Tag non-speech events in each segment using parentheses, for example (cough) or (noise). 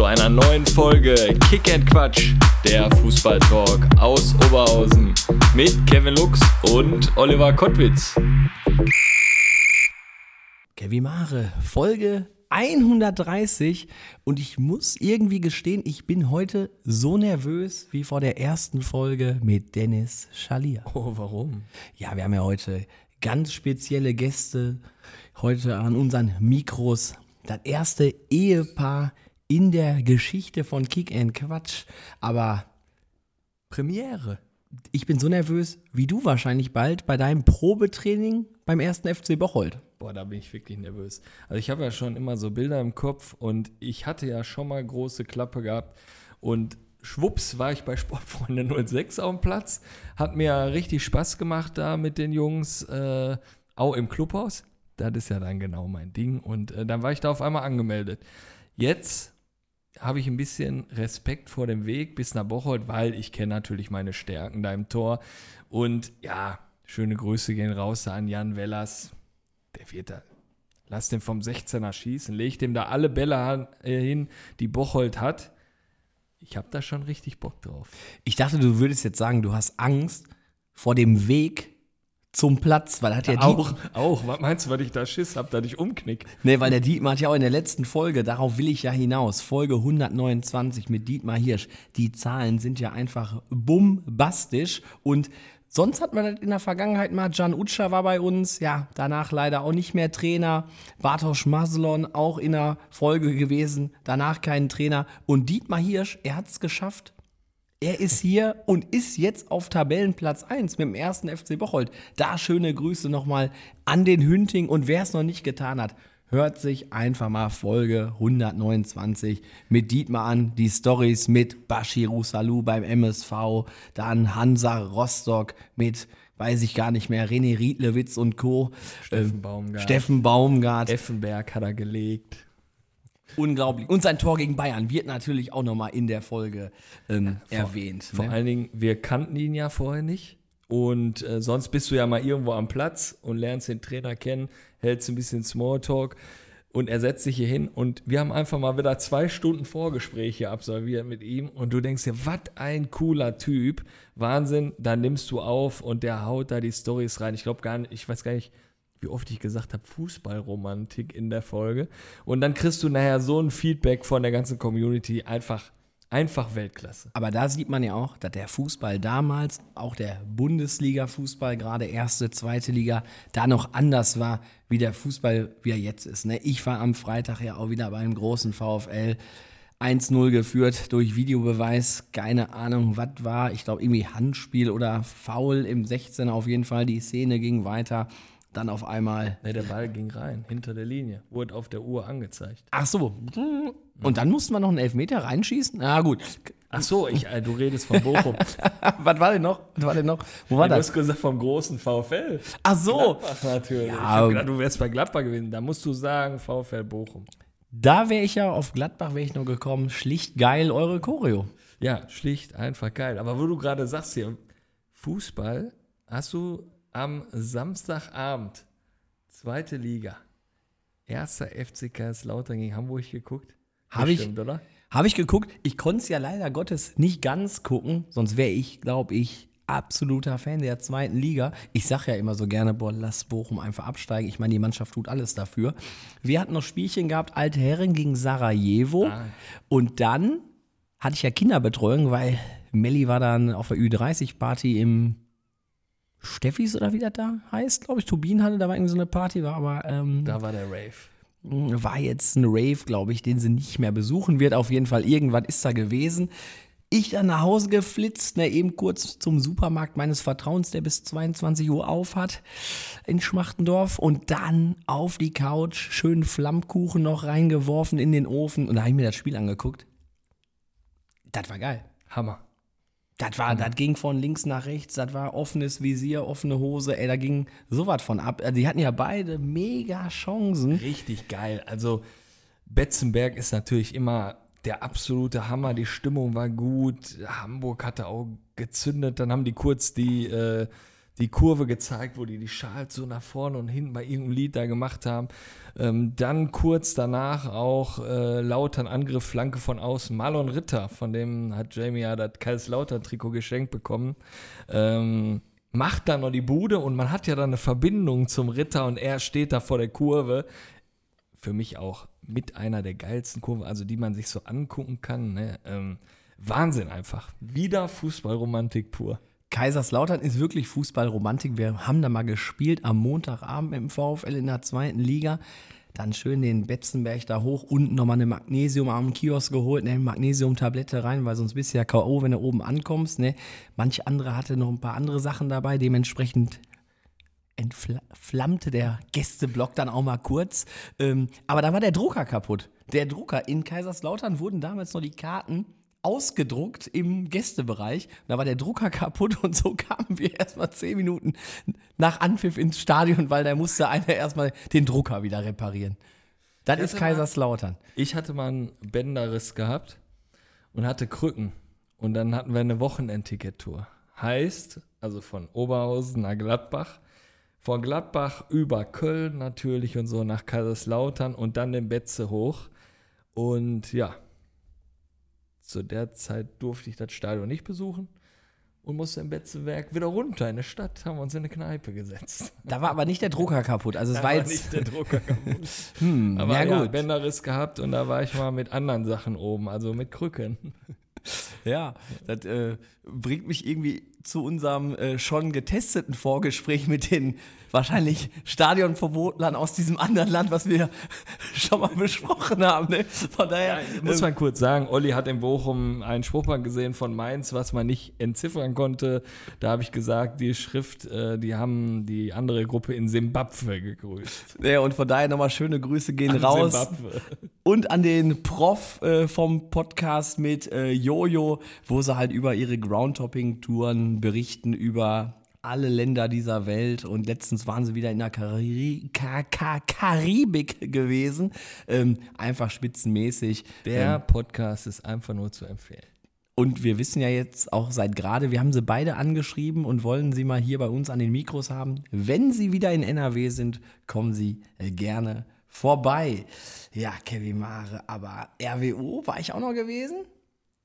Zu einer neuen Folge Kick and Quatsch, der Fußballtalk aus Oberhausen mit Kevin Lux und Oliver Kottwitz. Kevin Mare, Folge 130 und ich muss irgendwie gestehen, ich bin heute so nervös wie vor der ersten Folge mit Dennis Schalier. Oh, warum? Ja, wir haben ja heute ganz spezielle Gäste heute an unseren Mikros. Das erste Ehepaar in der Geschichte von Kick and Quatsch, aber Premiere. Ich bin so nervös wie du wahrscheinlich bald bei deinem Probetraining beim ersten FC Bocholt. Boah, da bin ich wirklich nervös. Also ich habe ja schon immer so Bilder im Kopf und ich hatte ja schon mal große Klappe gehabt und schwupps war ich bei Sportfreunde 06 auf dem Platz. Hat mir richtig Spaß gemacht da mit den Jungs, äh, auch im Clubhaus. Das ist ja dann genau mein Ding und äh, dann war ich da auf einmal angemeldet. Jetzt habe ich ein bisschen Respekt vor dem Weg bis nach Bocholt, weil ich kenne natürlich meine Stärken da im Tor. Und ja, schöne Grüße gehen raus an Jan Wellers. Der wird da. Lass den vom 16er schießen. Leg dem da alle Bälle äh, hin, die Bocholt hat. Ich habe da schon richtig Bock drauf. Ich dachte, du würdest jetzt sagen, du hast Angst vor dem Weg zum Platz, weil hat ja, ja auch, auch. Was meinst du, weil ich da Schiss habe, da dich umknick? Nee, weil der Dietmar hat ja auch in der letzten Folge, darauf will ich ja hinaus, Folge 129 mit Dietmar Hirsch, die Zahlen sind ja einfach bombastisch und Sonst hat man das in der Vergangenheit mal, Can Utscher war bei uns, ja, danach leider auch nicht mehr Trainer. Bartosz Maslon auch in der Folge gewesen, danach keinen Trainer. Und Dietmar Hirsch, er hat es geschafft, er ist hier und ist jetzt auf Tabellenplatz 1 mit dem ersten FC Bocholt. Da schöne Grüße nochmal an den Hünting und wer es noch nicht getan hat, hört sich einfach mal Folge 129 mit Dietmar an. Die Stories mit Bashiru Salou beim MSV, dann Hansa Rostock mit weiß ich gar nicht mehr, René Riedlewitz und Co. Steffen ähm, Baumgart. Steffen Baumgart. Effenberg hat er gelegt. Unglaublich. Und sein Tor gegen Bayern wird natürlich auch nochmal in der Folge ähm, vor, erwähnt. Vor ne? allen Dingen, wir kannten ihn ja vorher nicht. Und äh, sonst bist du ja mal irgendwo am Platz und lernst den Trainer kennen, hältst ein bisschen Smalltalk und er setzt sich hier hin und wir haben einfach mal wieder zwei Stunden Vorgespräche absolviert mit ihm und du denkst dir, was ein cooler Typ, Wahnsinn, dann nimmst du auf und der haut da die Stories rein. Ich glaube gar nicht, ich weiß gar nicht, wie oft ich gesagt habe, Fußballromantik in der Folge. Und dann kriegst du nachher so ein Feedback von der ganzen Community, einfach, einfach Weltklasse. Aber da sieht man ja auch, dass der Fußball damals, auch der Bundesliga-Fußball, gerade erste, zweite Liga, da noch anders war, wie der Fußball, wie er jetzt ist. Ne? Ich war am Freitag ja auch wieder beim großen VfL. 1-0 geführt durch Videobeweis. Keine Ahnung, was war. Ich glaube, irgendwie Handspiel oder Foul im 16 auf jeden Fall. Die Szene ging weiter dann auf einmal. Ne, der Ball ging rein, hinter der Linie. Wurde auf der Uhr angezeigt. Ach so. Und dann mussten wir noch einen Elfmeter reinschießen? Na gut. Ach so, ich, äh, du redest von Bochum. (laughs) Was war denn noch? Was war denn noch? Wo war ja, das? Du hast gesagt vom großen VfL. Ach so. Gladbach natürlich. Ja, gedacht, du wärst bei Gladbach gewesen. Da musst du sagen VfL Bochum. Da wäre ich ja auf Gladbach wäre ich noch gekommen. Schlicht geil eure Choreo. Ja, schlicht einfach geil. Aber wo du gerade sagst hier, Fußball, hast du am Samstagabend, zweite Liga, erster FC Kaiserslautern gegen Hamburg geguckt? Habe ich? Habe ich geguckt. Ich konnte es ja leider Gottes nicht ganz gucken, sonst wäre ich, glaube ich, absoluter Fan der zweiten Liga. Ich sage ja immer so gerne, boah, lass Bochum einfach absteigen. Ich meine, die Mannschaft tut alles dafür. Wir hatten noch Spielchen gehabt, Alte Herren gegen Sarajevo. Ah. Und dann hatte ich ja Kinderbetreuung, weil Melli war dann auf der Ü30-Party im Steffis oder wie das da heißt, glaube ich. Turbin hatte da war irgendwie so eine Party, war aber. Ähm, da war der Rave. War jetzt ein Rave, glaube ich, den sie nicht mehr besuchen wird. Auf jeden Fall, irgendwas ist da gewesen. Ich dann nach Hause geflitzt, ne, eben kurz zum Supermarkt meines Vertrauens, der bis 22 Uhr auf hat, in Schmachtendorf. Und dann auf die Couch, schönen Flammkuchen noch reingeworfen in den Ofen. Und da habe ich mir das Spiel angeguckt. Das war geil. Hammer. Das war, das ging von links nach rechts, das war offenes Visier, offene Hose, ey, da ging sowas von ab. Die hatten ja beide mega Chancen. Richtig geil. Also Betzenberg ist natürlich immer der absolute Hammer. Die Stimmung war gut. Hamburg hatte auch gezündet. Dann haben die kurz die, äh, die Kurve gezeigt, wo die die Schals so nach vorne und hinten bei irgendeinem Lied da gemacht haben. Ähm, dann kurz danach auch äh, Lautern Angriff, Flanke von außen. Marlon Ritter, von dem hat Jamie ja das Kaiserslautern-Trikot geschenkt bekommen. Ähm, macht dann noch die Bude und man hat ja dann eine Verbindung zum Ritter und er steht da vor der Kurve für mich auch mit einer der geilsten Kurven, also die man sich so angucken kann. Ne? Ähm, Wahnsinn einfach. Wieder Fußballromantik pur. Kaiserslautern ist wirklich Fußballromantik. Wir haben da mal gespielt am Montagabend im VfL in der zweiten Liga. Dann schön den Betzenberg da hoch, unten nochmal eine Magnesium am Kiosk geholt, eine Magnesiumtablette rein, weil sonst bist du ja K.O., wenn du oben ankommst. Ne? Manch andere hatte noch ein paar andere Sachen dabei, dementsprechend entflammte der Gästeblock dann auch mal kurz. Ähm, aber da war der Drucker kaputt. Der Drucker in Kaiserslautern wurden damals noch die Karten ausgedruckt im Gästebereich. Da war der Drucker (laughs) kaputt und so kamen wir erstmal zehn Minuten nach Anpfiff ins Stadion, weil da musste einer erstmal den Drucker wieder reparieren. Das Ich ist hatte mal- Kaiserslautern. Ich hatte mal einen Bänderriss gehabt und hatte Krücken. Und dann hatten wir eine Wochenendticket-Tour. Heißt, also von Oberhausen nach Gladbach, von Gladbach über Köln natürlich und so nach Kaiserslautern und dann den Betze hoch. Und ja, zu der Zeit durfte ich das Stadion nicht besuchen und musste im Betzewerk wieder runter in die Stadt, haben wir uns in eine Kneipe gesetzt. Da war aber nicht der Drucker kaputt. Also (laughs) es Da war jetzt. nicht der Drucker kaputt. (laughs) hm, Aber ja, ja, gut. Bänderriss gehabt und da war ich mal mit anderen Sachen oben, also mit Krücken. Ja, das äh, bringt mich irgendwie zu unserem äh, schon getesteten Vorgespräch mit den wahrscheinlich Stadionverbotlern aus diesem anderen Land, was wir (laughs) schon mal besprochen haben. Ne? Von daher Muss ähm, man kurz sagen, Olli hat in Bochum ein Spruchband gesehen von Mainz, was man nicht entziffern konnte. Da habe ich gesagt, die Schrift, äh, die haben die andere Gruppe in Simbabwe gegrüßt. ja, und von daher nochmal schöne Grüße gehen An raus. Simbabwe. Und an den Prof äh, vom Podcast mit äh, Jojo, wo sie halt über ihre Groundtopping-Touren berichten, über alle Länder dieser Welt. Und letztens waren sie wieder in der Kari Ka Ka Karibik gewesen. Ähm, einfach spitzenmäßig. Der Ähm, Podcast ist einfach nur zu empfehlen. und wir wissen ja jetzt auch seit gerade, wir haben sie beide angeschrieben und wollen sie mal hier bei uns an den Mikros haben. Wenn sie wieder in NRW sind, kommen sie äh, gerne vorbei. Ja, Kevin Mare, aber RWO war ich auch noch gewesen.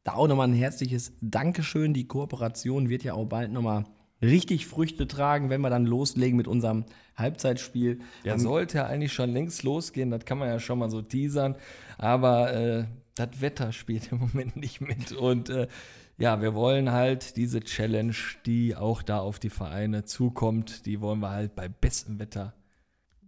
Da auch nochmal ein herzliches Dankeschön. Die Kooperation wird ja auch bald nochmal richtig Früchte tragen, wenn wir dann loslegen mit unserem Halbzeitspiel. Sollte ja eigentlich schon längst losgehen, das kann man ja schon mal so teasern, aber äh, das Wetter spielt im (laughs) Moment nicht mit und äh, ja, wir wollen halt diese Challenge, die auch da auf die Vereine zukommt, die wollen wir halt bei bestem Wetter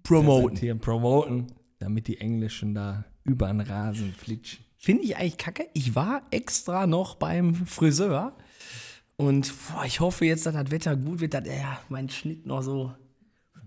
Promoten. promoten, damit die Englischen da über den Rasen flitschen. Finde ich eigentlich kacke. Ich war extra noch beim Friseur und boah, ich hoffe jetzt, dass das Wetter gut wird, dass er mein Schnitt noch so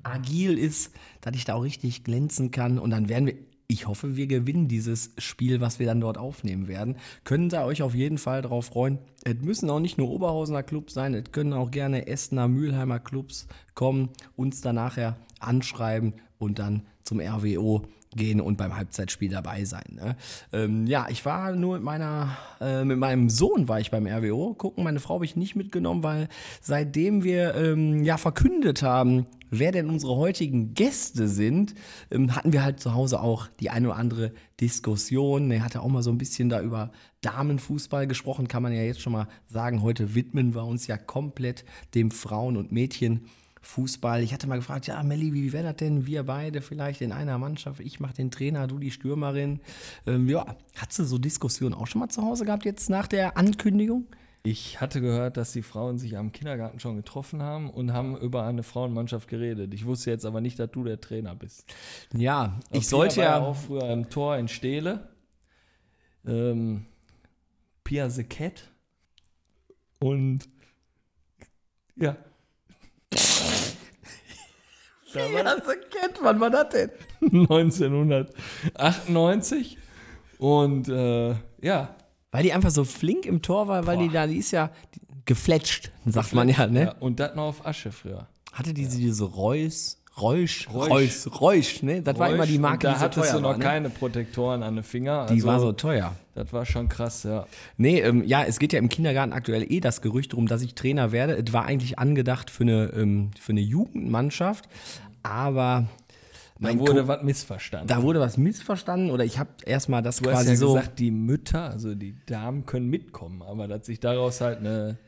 agil ist, dass ich da auch richtig glänzen kann und dann werden wir. Ich hoffe, wir gewinnen dieses Spiel, was wir dann dort aufnehmen werden. Können da euch auf jeden Fall drauf freuen. Es müssen auch nicht nur Oberhausener Clubs sein, es können auch gerne Essener, Mülheimer Clubs kommen, uns dann nachher anschreiben und dann zum RWO gehen und beim Halbzeitspiel dabei sein. Ne? Ähm, ja, ich war nur mit meiner, äh, mit meinem Sohn war ich beim RWO. Gucken, meine Frau habe ich nicht mitgenommen, weil seitdem wir ähm, ja verkündet haben, wer denn unsere heutigen Gäste sind, ähm, hatten wir halt zu Hause auch die eine oder andere Diskussion. Er hatte auch mal so ein bisschen da über Damenfußball gesprochen, kann man ja jetzt schon mal sagen. Heute widmen wir uns ja komplett dem Frauen- und Mädchenfußball. Ich hatte mal gefragt, ja, Melli, wie wäre das denn? Wir beide vielleicht in einer Mannschaft. Ich mache den Trainer, du die Stürmerin. Ähm, ja, hat sie so Diskussionen auch schon mal zu Hause gehabt jetzt nach der Ankündigung? Ich hatte gehört, dass die Frauen sich am Kindergarten schon getroffen haben und haben über eine Frauenmannschaft geredet. Ich wusste jetzt aber nicht, dass du der Trainer bist. Ja, ich Pia sollte ja. auch früher im Tor in Steele. Ähm, Pia the Cat. Und ja. Ja, so kennt wann war das denn? 1998. Und äh, ja, Weil die einfach so flink im Tor war, weil die da, die ist ja gefletscht, sagt man ja, ne? Ja, und das noch auf Asche früher. Hatte die diese Reus, Reusch, Reusch. Reus, Reusch, ne? Das war immer die Marke, da die so hattest du noch war, ne? keine Protektoren an den Finger. Die also, war so teuer. Das war schon krass, ja. Nee, ähm, ja, es geht ja im Kindergarten aktuell eh das Gerücht darum, dass ich Trainer werde. Es war eigentlich angedacht für eine, ähm, für eine Jugendmannschaft, aber Da wurde Co- was missverstanden. da wurde was missverstanden oder ich habe erstmal das du hast quasi ja so. gesagt, die Mütter, also die Damen können mitkommen, aber dass sich daraus halt eine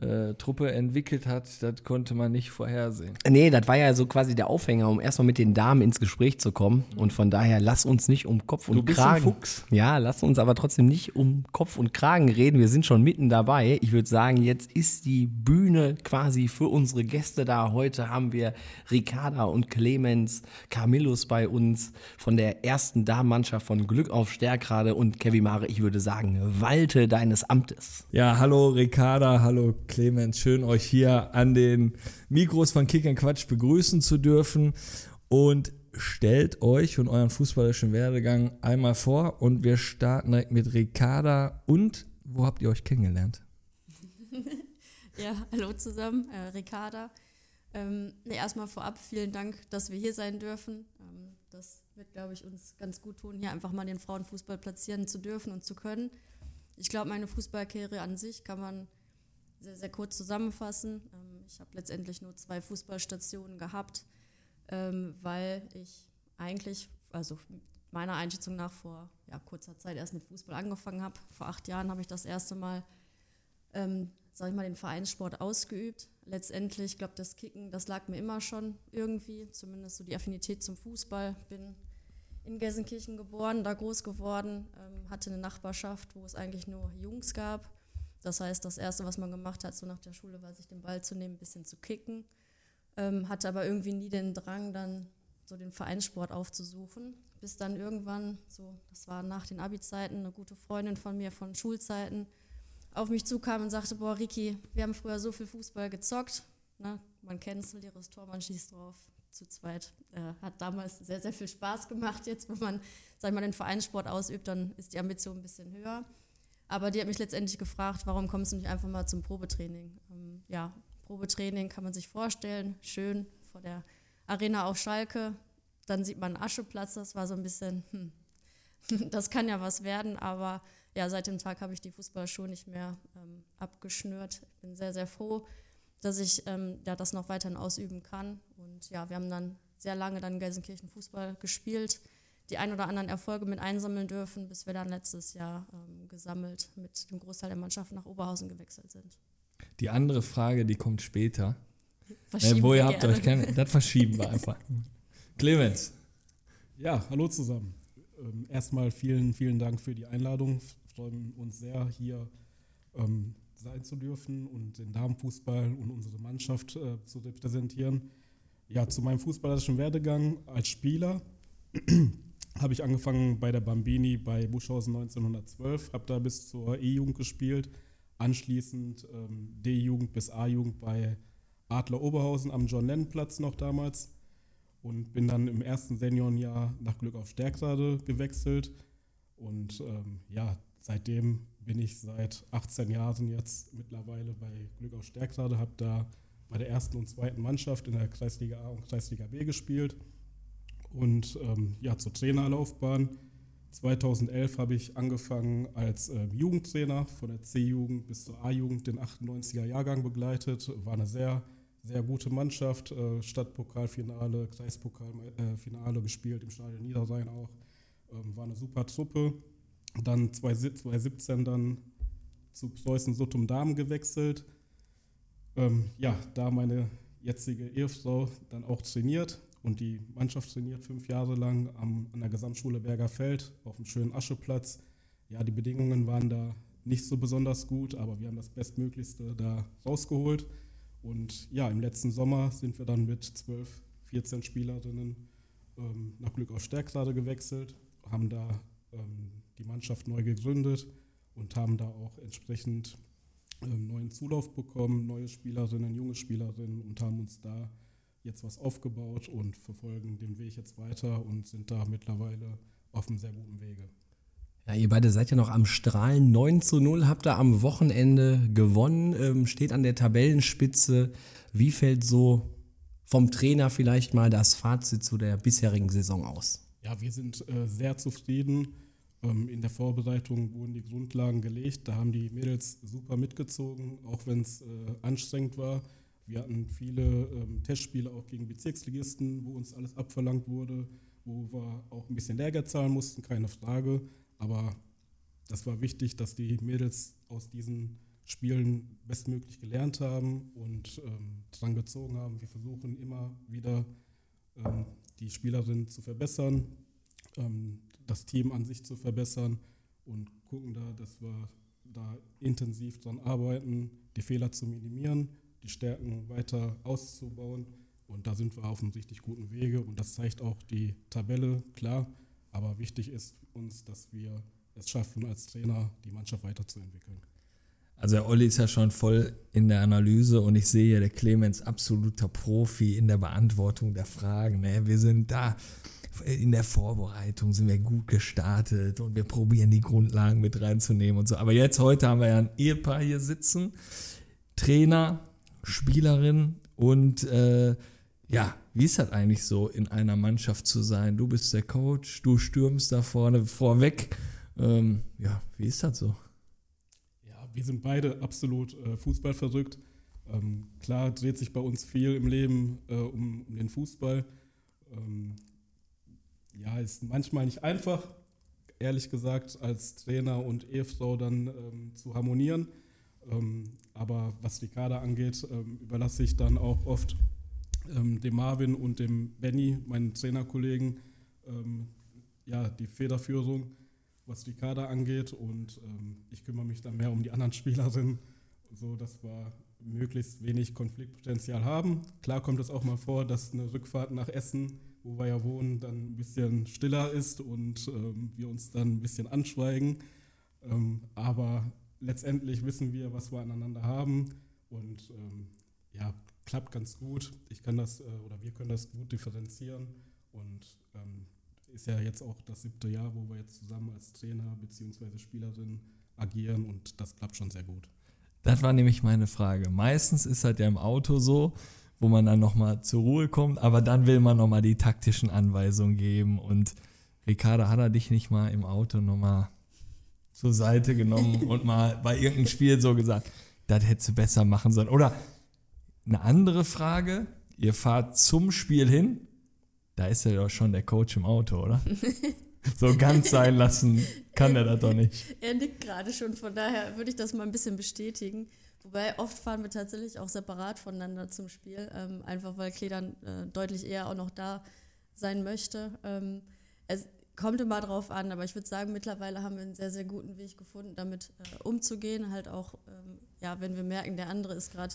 äh, Truppe entwickelt hat, das konnte man nicht vorhersehen. Nee, das war ja so quasi der Aufhänger, um erstmal mit den Damen ins Gespräch zu kommen. Und von daher lass uns nicht um Kopf und Du bist ein Kragen. Fuchs. Ja, lass uns aber trotzdem nicht um Kopf und Kragen reden. Wir sind schon mitten dabei. Ich würde sagen, jetzt ist die Bühne quasi für unsere Gäste da. Heute haben wir Ricarda und Clemens Camillus bei uns von der ersten Damenmannschaft von Glück auf Stärkrade und Kevin Mare. Ich würde sagen, walte deines Amtes. Ja, hallo Ricarda, hallo Clemens, schön euch hier an den Mikros von Kick Quatsch begrüßen zu dürfen und stellt euch und euren fußballerischen Werdegang einmal vor und wir starten direkt mit Ricarda und wo habt ihr euch kennengelernt? (laughs) Ja, hallo zusammen, äh, Ricarda. Ähm, nee, erstmal vorab vielen Dank, dass wir hier sein dürfen. Ähm, das wird, glaube ich, uns ganz gut tun, hier einfach mal den Frauenfußball platzieren zu dürfen und zu können. Ich glaube, meine Fußballkarriere an sich kann man sehr, sehr kurz zusammenfassen. Ähm, ich habe letztendlich nur zwei Fußballstationen gehabt, ähm, weil ich eigentlich, also meiner Einschätzung nach vor ja, kurzer Zeit erst mit Fußball angefangen habe. Vor acht Jahren habe ich das erste Mal ähm, sag ich mal, den Vereinssport ausgeübt. Letztendlich, ich glaube, das Kicken, das lag mir immer schon irgendwie, zumindest so die Affinität zum Fußball. Bin in Gelsenkirchen geboren, da groß geworden, ähm, hatte eine Nachbarschaft, wo es eigentlich nur Jungs gab. Das heißt, das Erste, was man gemacht hat, so nach der Schule, war sich den Ball zu nehmen, ein bisschen zu kicken. Ähm, hatte aber irgendwie nie den Drang, dann so den Vereinssport aufzusuchen. Bis dann irgendwann, so, das war nach den Abi-Zeiten, eine gute Freundin von mir von Schulzeiten, auf mich zukam und sagte, boah, Ricky, wir haben früher so viel Fußball gezockt. Ne? Man kennt es, leeres Tor, man schießt drauf. Zu zweit. Äh, hat damals sehr, sehr viel Spaß gemacht. Jetzt, wenn man, sag mal, den Vereinssport ausübt, dann ist die Ambition ein bisschen höher. Aber die hat mich letztendlich gefragt, warum kommst du nicht einfach mal zum Probetraining? Ähm, ja, Probetraining kann man sich vorstellen, schön vor der Arena auf Schalke. Dann sieht man einen Ascheplatz, das war so ein bisschen, hm, (laughs) das kann ja was werden, aber ja, seit dem Tag habe ich die Fußballschuhe nicht mehr ähm, abgeschnürt. Ich bin sehr, sehr froh, dass ich ähm, ja, das noch weiterhin ausüben kann. Und ja, wir haben dann sehr lange dann in Gelsenkirchen Fußball gespielt, die ein oder anderen Erfolge mit einsammeln dürfen, bis wir dann letztes Jahr ähm, gesammelt mit dem Großteil der Mannschaft nach Oberhausen gewechselt sind. Die andere Frage, die kommt später. Äh, ihr habt euch kennengelernt, das verschieben wir einfach. (laughs) Clemens, Ja, hallo zusammen. Ähm, erstmal vielen, vielen Dank für die Einladung. Wir freuen uns sehr, hier ähm, sein zu dürfen und den Damenfußball und unsere Mannschaft äh, zu repräsentieren. Ja, zu meinem fußballerischen Werdegang als Spieler habe ich angefangen bei der Bambini bei Buschhausen 1912, habe da bis zur E-Jugend gespielt, anschließend ähm, D-Jugend bis A-Jugend bei Adler Oberhausen am John-Lennon-Platz noch damals und bin dann im ersten Seniorenjahr nach Glück auf Stärkrade gewechselt. Und ähm, ja, seitdem bin ich seit 18 Jahren jetzt mittlerweile bei Glück auf Stärkrade, habe da bei der ersten und zweiten Mannschaft in der Kreisliga A und Kreisliga B gespielt. Und ähm, ja, zur Trainerlaufbahn. 2011 habe ich angefangen als äh, Jugendtrainer von der C-Jugend bis zur A-Jugend, den 98er Jahrgang begleitet. War eine sehr sehr gute Mannschaft, äh, Stadtpokalfinale, Kreispokalfinale gespielt, im Stadion Niederrhein auch. Ähm, war eine super Truppe. Dann 2017 dann zu Preußen Suttum Damen gewechselt. Ähm, ja, da meine jetzige Ehefrau dann auch trainiert und die Mannschaft trainiert fünf Jahre lang am, an der Gesamtschule Bergerfeld auf einem schönen Ascheplatz. Ja, die Bedingungen waren da nicht so besonders gut, aber wir haben das Bestmöglichste da rausgeholt. Und ja, im letzten Sommer sind wir dann mit 12, 14 Spielerinnen ähm, nach Glück auf Stärkrade gewechselt, haben da ähm, die Mannschaft neu gegründet und haben da auch entsprechend ähm, neuen Zulauf bekommen, neue Spielerinnen, junge Spielerinnen und haben uns da jetzt was aufgebaut und verfolgen den Weg jetzt weiter und sind da mittlerweile auf einem sehr guten Wege. Ja, ihr beide seid ja noch am Strahlen. 9 zu 0 habt ihr am Wochenende gewonnen, ähm, steht an der Tabellenspitze. Wie fällt so vom Trainer vielleicht mal das Fazit zu der bisherigen Saison aus? Ja, wir sind äh, sehr zufrieden. Ähm, in der Vorbereitung wurden die Grundlagen gelegt. Da haben die Mädels super mitgezogen, auch wenn es äh, anstrengend war. Wir hatten viele ähm, Testspiele auch gegen Bezirksligisten, wo uns alles abverlangt wurde, wo wir auch ein bisschen Lehrgeld zahlen mussten, keine Frage. Aber das war wichtig, dass die Mädels aus diesen Spielen bestmöglich gelernt haben und ähm, dran gezogen haben. Wir versuchen immer wieder ähm, die Spielerin zu verbessern, ähm, das Team an sich zu verbessern und gucken da, dass wir da intensiv dran arbeiten, die Fehler zu minimieren, die Stärken weiter auszubauen. Und da sind wir auf einem richtig guten Wege und das zeigt auch die Tabelle, klar. Aber wichtig ist uns, dass wir es schaffen, als Trainer die Mannschaft weiterzuentwickeln. Also der Olli ist ja schon voll in der Analyse und ich sehe ja der Clemens absoluter Profi in der Beantwortung der Fragen. Ne? Wir sind da in der Vorbereitung sind wir gut gestartet und wir probieren die Grundlagen mit reinzunehmen und so. Aber jetzt heute haben wir ja ein Ehepaar hier sitzen, Trainer, Spielerin und äh, ja, wie ist das eigentlich so, in einer Mannschaft zu sein? Du bist der Coach, du stürmst da vorne vorweg. Ähm, ja, wie ist das so? Ja, wir sind beide absolut äh, Fußball verrückt. Ähm, klar dreht sich bei uns viel im Leben äh, um, um, den Fußball. Ähm, ja, ist manchmal nicht einfach, ehrlich gesagt, als Trainer und Ehefrau dann ähm, zu harmonieren. Ähm, aber was die Kader angeht, ähm, überlasse ich dann auch oft ähm, dem Marvin und dem Benny, meinen Trainerkollegen, ähm, ja, die Federführung, was die Kader angeht. Und ich kümmere mich dann mehr um die anderen (laughs) Spielerinnen, so dass wir möglichst wenig Konfliktpotenzial haben. Klar kommt es auch mal vor, dass eine Rückfahrt nach Essen, wo wir ja wohnen, dann ein bisschen stiller ist und wir uns dann ein bisschen anschweigen. Aber letztendlich wissen wir, was wir aneinander haben und ähm, ja, klappt ganz gut. Ich kann das äh, oder wir können das gut differenzieren und ähm, ist ja jetzt auch das siebte Jahr, wo wir jetzt zusammen als Trainer bzw. Spielerin agieren und das klappt schon sehr gut. Das war nämlich meine Frage. Meistens ist halt ja im Auto so, wo man dann nochmal zur Ruhe kommt, aber dann will man nochmal die taktischen Anweisungen geben und Ricarda hat er dich nicht mal im Auto nochmal zur Seite genommen (laughs) und mal bei irgendeinem Spiel so gesagt, das hättest du besser machen sollen. Oder eine andere Frage, ihr fahrt zum Spiel hin, da ist ja doch schon der Coach im Auto, oder? (laughs) so ganz sein lassen kann er das doch nicht. (laughs) Er nickt gerade schon, von daher würde ich das mal ein bisschen bestätigen. Wobei oft fahren wir tatsächlich auch separat voneinander zum Spiel, ähm, einfach weil Klee dann äh, deutlich eher auch noch da sein möchte. Ähm, es kommt immer drauf an, aber ich würde sagen, mittlerweile haben wir einen sehr, sehr guten Weg gefunden, damit äh, umzugehen. Halt auch, ähm, ja, wenn wir merken, der andere ist gerade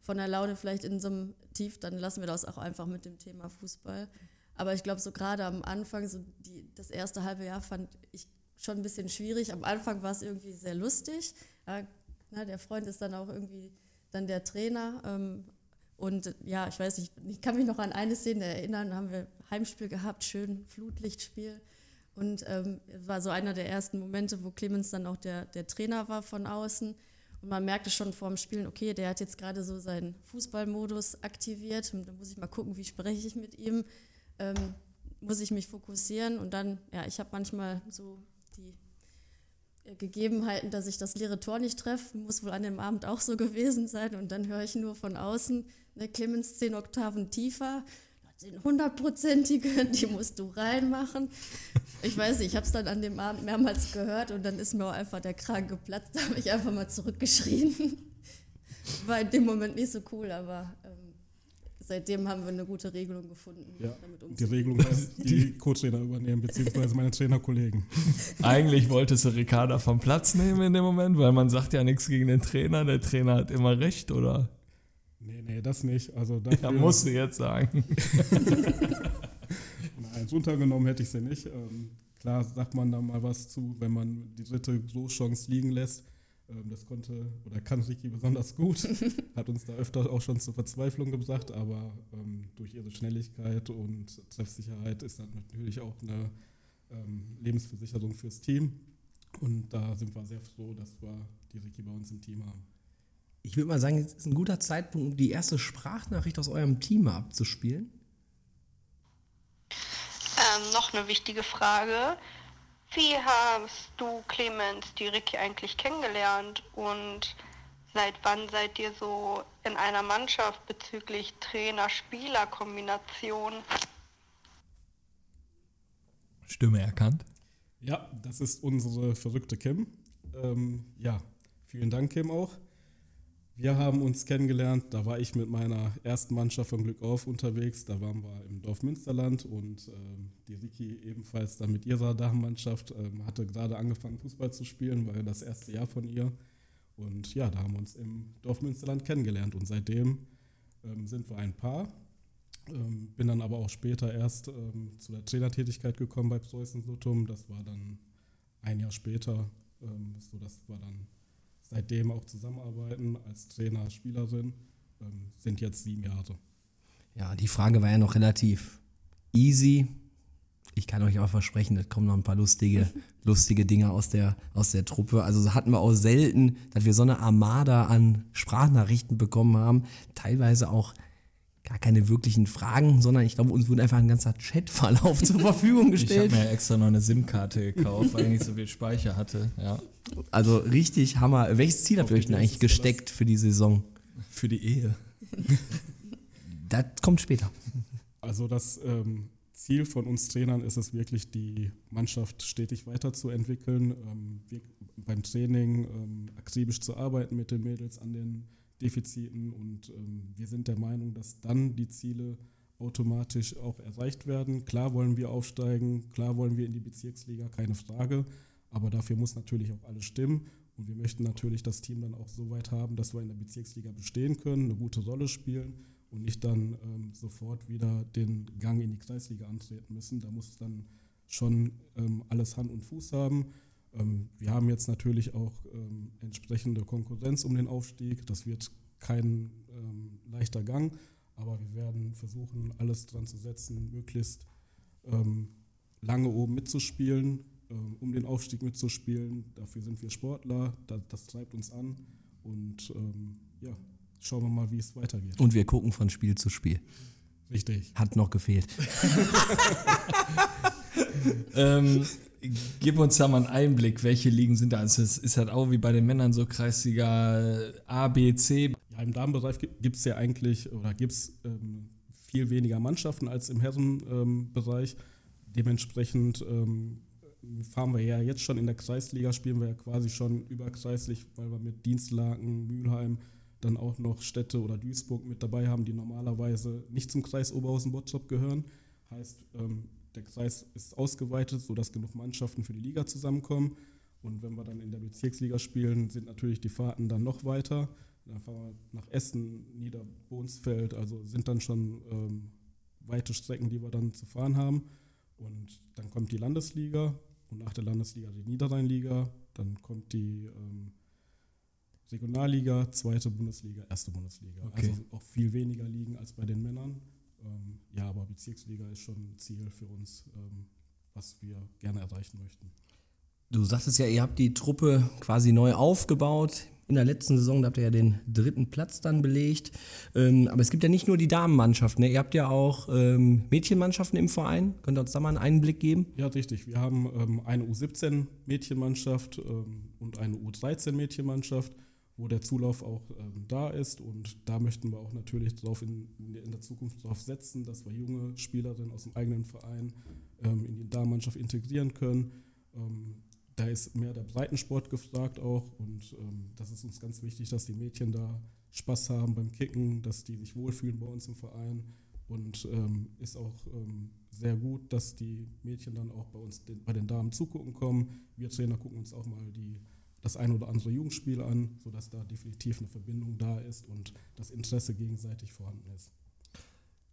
von der Laune vielleicht in so einem Tief, dann lassen wir das auch einfach mit dem Thema Fußball. Aber ich glaube, so gerade am Anfang, so die, das erste halbe Jahr fand ich schon ein bisschen schwierig. Am Anfang war es irgendwie sehr lustig. Ja, na, der Freund ist dann auch irgendwie dann der Trainer. Ähm, und ja, ich weiß nicht, ich kann mich noch an eine Szene erinnern, da haben wir Heimspiel gehabt, schön Flutlichtspiel. Und ähm, war so einer der ersten Momente, wo Clemens dann auch der, der Trainer war von außen. Und man merkte schon vor dem Spielen, okay, der hat jetzt gerade so seinen Fußballmodus aktiviert. Und da muss ich mal gucken, wie spreche ich mit ihm. Ähm, muss ich mich fokussieren. Und dann, ja, ich habe manchmal so die Gegebenheiten, dass ich das leere Tor nicht treffe, muss wohl an dem Abend auch so gewesen sein. Und dann höre ich nur von außen, ne, Clemens zehn Oktaven tiefer, das sind hundertprozentige, (laughs) die musst du reinmachen. Ich weiß nicht, ich habe es dann an dem Abend mehrmals gehört und dann ist mir auch einfach der Kragen geplatzt, (laughs) da habe ich einfach mal zurückgeschrien. (laughs) War in dem Moment nicht so cool, aber ähm, seitdem haben wir eine gute Regelung gefunden. Ja, die Regelung heißt, die Co-Trainer übernehmen, beziehungsweise meine Trainerkollegen. Eigentlich wolltest du Ricarda vom Platz nehmen in dem Moment, weil man sagt ja nichts gegen den Trainer. Der Trainer hat immer recht, oder? Nee, nee, das nicht. Also (laughs) dafür, ja, musst du jetzt sagen. (laughs) Nein, runtergenommen hätte ich sie nicht. Ähm, klar sagt man da mal was zu, wenn man die dritte Großchance liegen lässt. Ähm, das konnte oder kann Ricky besonders gut. (laughs) Hat uns da öfter auch schon zur Verzweiflung gebracht, aber ähm, durch ihre Schnelligkeit und Treffsicherheit ist das natürlich auch eine ähm, Lebensversicherung fürs Team. Und da sind wir sehr froh, dass wir die Ricky bei uns im Team haben. Ich würde mal sagen, jetzt ist ein guter Zeitpunkt, um die erste Sprachnachricht aus eurem Team mal abzuspielen. Ähm, noch eine wichtige Frage. Wie hast du, Clemens, die Ricky eigentlich kennengelernt und seit wann seid ihr so in einer Mannschaft bezüglich Trainer-Spieler-Kombination? Stimme erkannt. Ja, das ist unsere verrückte Kim. Ähm, ja, vielen Dank, Kim, auch. Wir haben uns kennengelernt, da war ich mit meiner ersten Mannschaft von Glück auf unterwegs. Da waren wir im Dorf Münsterland und ähm, die Riki ebenfalls dann mit ihrer Damenmannschaft ähm, hatte gerade angefangen Fußball zu spielen, war ja das erste Jahr von ihr. Und ja, da haben wir uns im Dorf Münsterland kennengelernt und seitdem ähm, sind wir ein Paar. Ähm, bin dann aber auch später erst ähm, zu der Trainertätigkeit gekommen bei Preußen Sutum. Das war dann ein Jahr später, ähm, so dass wir dann seitdem auch zusammenarbeiten als Trainer, Spielerin. Ähm, sind jetzt sieben Jahre. Ja, die Frage war ja noch relativ easy. Ich kann euch aber versprechen, es kommen noch ein paar lustige, (laughs) lustige Dinge aus der, aus der Truppe. Also hatten wir auch selten, dass wir so eine Armada an Sprachnachrichten bekommen haben. Teilweise auch gar keine wirklichen Fragen, sondern ich glaube, uns wurde einfach ein ganzer Chatverlauf (laughs) zur Verfügung Ich habe gestellt. mir ja extra noch eine SIM-Karte gekauft, weil ich nicht so viel Speicher hatte. Ja. Also richtig Hammer. Welches Ziel habt ihr euch denn eigentlich gesteckt für die Saison? Für die Ehe. (laughs) Das kommt später. Also das ähm, Ziel von uns Trainern ist es wirklich, die Mannschaft stetig weiterzuentwickeln, ähm, wir, beim Training ähm, akribisch zu arbeiten mit den Mädels an den Defiziten und ähm, wir sind der Meinung, dass dann die Ziele automatisch auch erreicht werden. Klar wollen wir aufsteigen, klar wollen wir in die Bezirksliga, keine Frage, aber dafür muss natürlich auch alles stimmen und wir möchten natürlich das Team dann auch so weit haben, dass wir in der Bezirksliga bestehen können, eine gute Rolle spielen und nicht dann ähm, sofort wieder den Gang in die Kreisliga antreten müssen. Da muss dann schon ähm, alles Hand und Fuß haben. Ähm, wir haben jetzt natürlich auch ähm, entsprechende Konkurrenz um den Aufstieg. Das wird kein ähm, leichter Gang, aber wir werden versuchen, alles dran zu setzen, möglichst lange oben mitzuspielen, um den Aufstieg mitzuspielen. Dafür sind wir Sportler, da, das treibt uns an und ja, schauen wir mal, wie es weitergeht. Und wir gucken von Spiel zu Spiel. Richtig. Hat noch gefehlt. (laughs) Ähm, gib uns da mal einen Einblick, welche Ligen sind da? Also es ist halt auch wie bei den Männern so Kreisliga A, B, C. Ja, im Damenbereich gibt es ja eigentlich oder gibt es ähm, viel weniger Mannschaften als im Herrenbereich. Dementsprechend ähm, fahren wir ja jetzt schon in der Kreisliga, spielen wir ja quasi schon überkreislich, weil wir mit Dienstlaken, Mülheim, dann auch noch Städte oder Duisburg mit dabei haben, die normalerweise nicht zum Kreis Oberhausen-Bottrop gehören. Heißt, ähm, der Kreis ist ausgeweitet, sodass genug Mannschaften für die Liga zusammenkommen. Und wenn wir dann in der Bezirksliga spielen, sind natürlich die Fahrten dann noch weiter. Dann fahren wir nach Essen, Niederbohnsfeld, also sind dann schon ähm, weite Strecken, die wir dann zu fahren haben. Und dann kommt die Landesliga und nach der Landesliga die Niederrheinliga. Dann kommt die ähm, Regionalliga, zweite Bundesliga, erste Bundesliga. Okay. Also auch viel weniger Ligen als bei den Männern. Ähm, ja, aber Bezirksliga ist schon ein Ziel für uns, ähm, was wir gerne erreichen möchten. Du sagtest ja, ihr habt die Truppe quasi neu aufgebaut. In der letzten Saison habt ihr ja den dritten Platz dann belegt. Ähm, aber es gibt ja nicht nur die Damenmannschaften. Ne? Ihr habt ja auch ähm, Mädchenmannschaften im Verein. Könnt ihr uns da mal einen Einblick geben? Ja, richtig. Wir haben ähm, eine U17-Mädchenmannschaft ähm, und eine U13-Mädchenmannschaft, wo der Zulauf auch ähm, da ist. Und da möchten wir auch natürlich drauf in, in der Zukunft darauf setzen, dass wir junge Spielerinnen aus dem eigenen Verein ähm, in die Damenmannschaft integrieren können. Ähm, da ist mehr der Breitensport gefragt auch und ähm, das ist uns ganz wichtig, dass die Mädchen da Spaß haben beim Kicken, dass die sich wohlfühlen bei uns im Verein und ähm, ist auch ähm, sehr gut, dass die Mädchen dann auch bei uns den, bei den Damen zugucken kommen. Wir Trainer gucken uns auch mal die, das ein oder andere Jugendspiel an, sodass da definitiv eine Verbindung da ist und das Interesse gegenseitig vorhanden ist.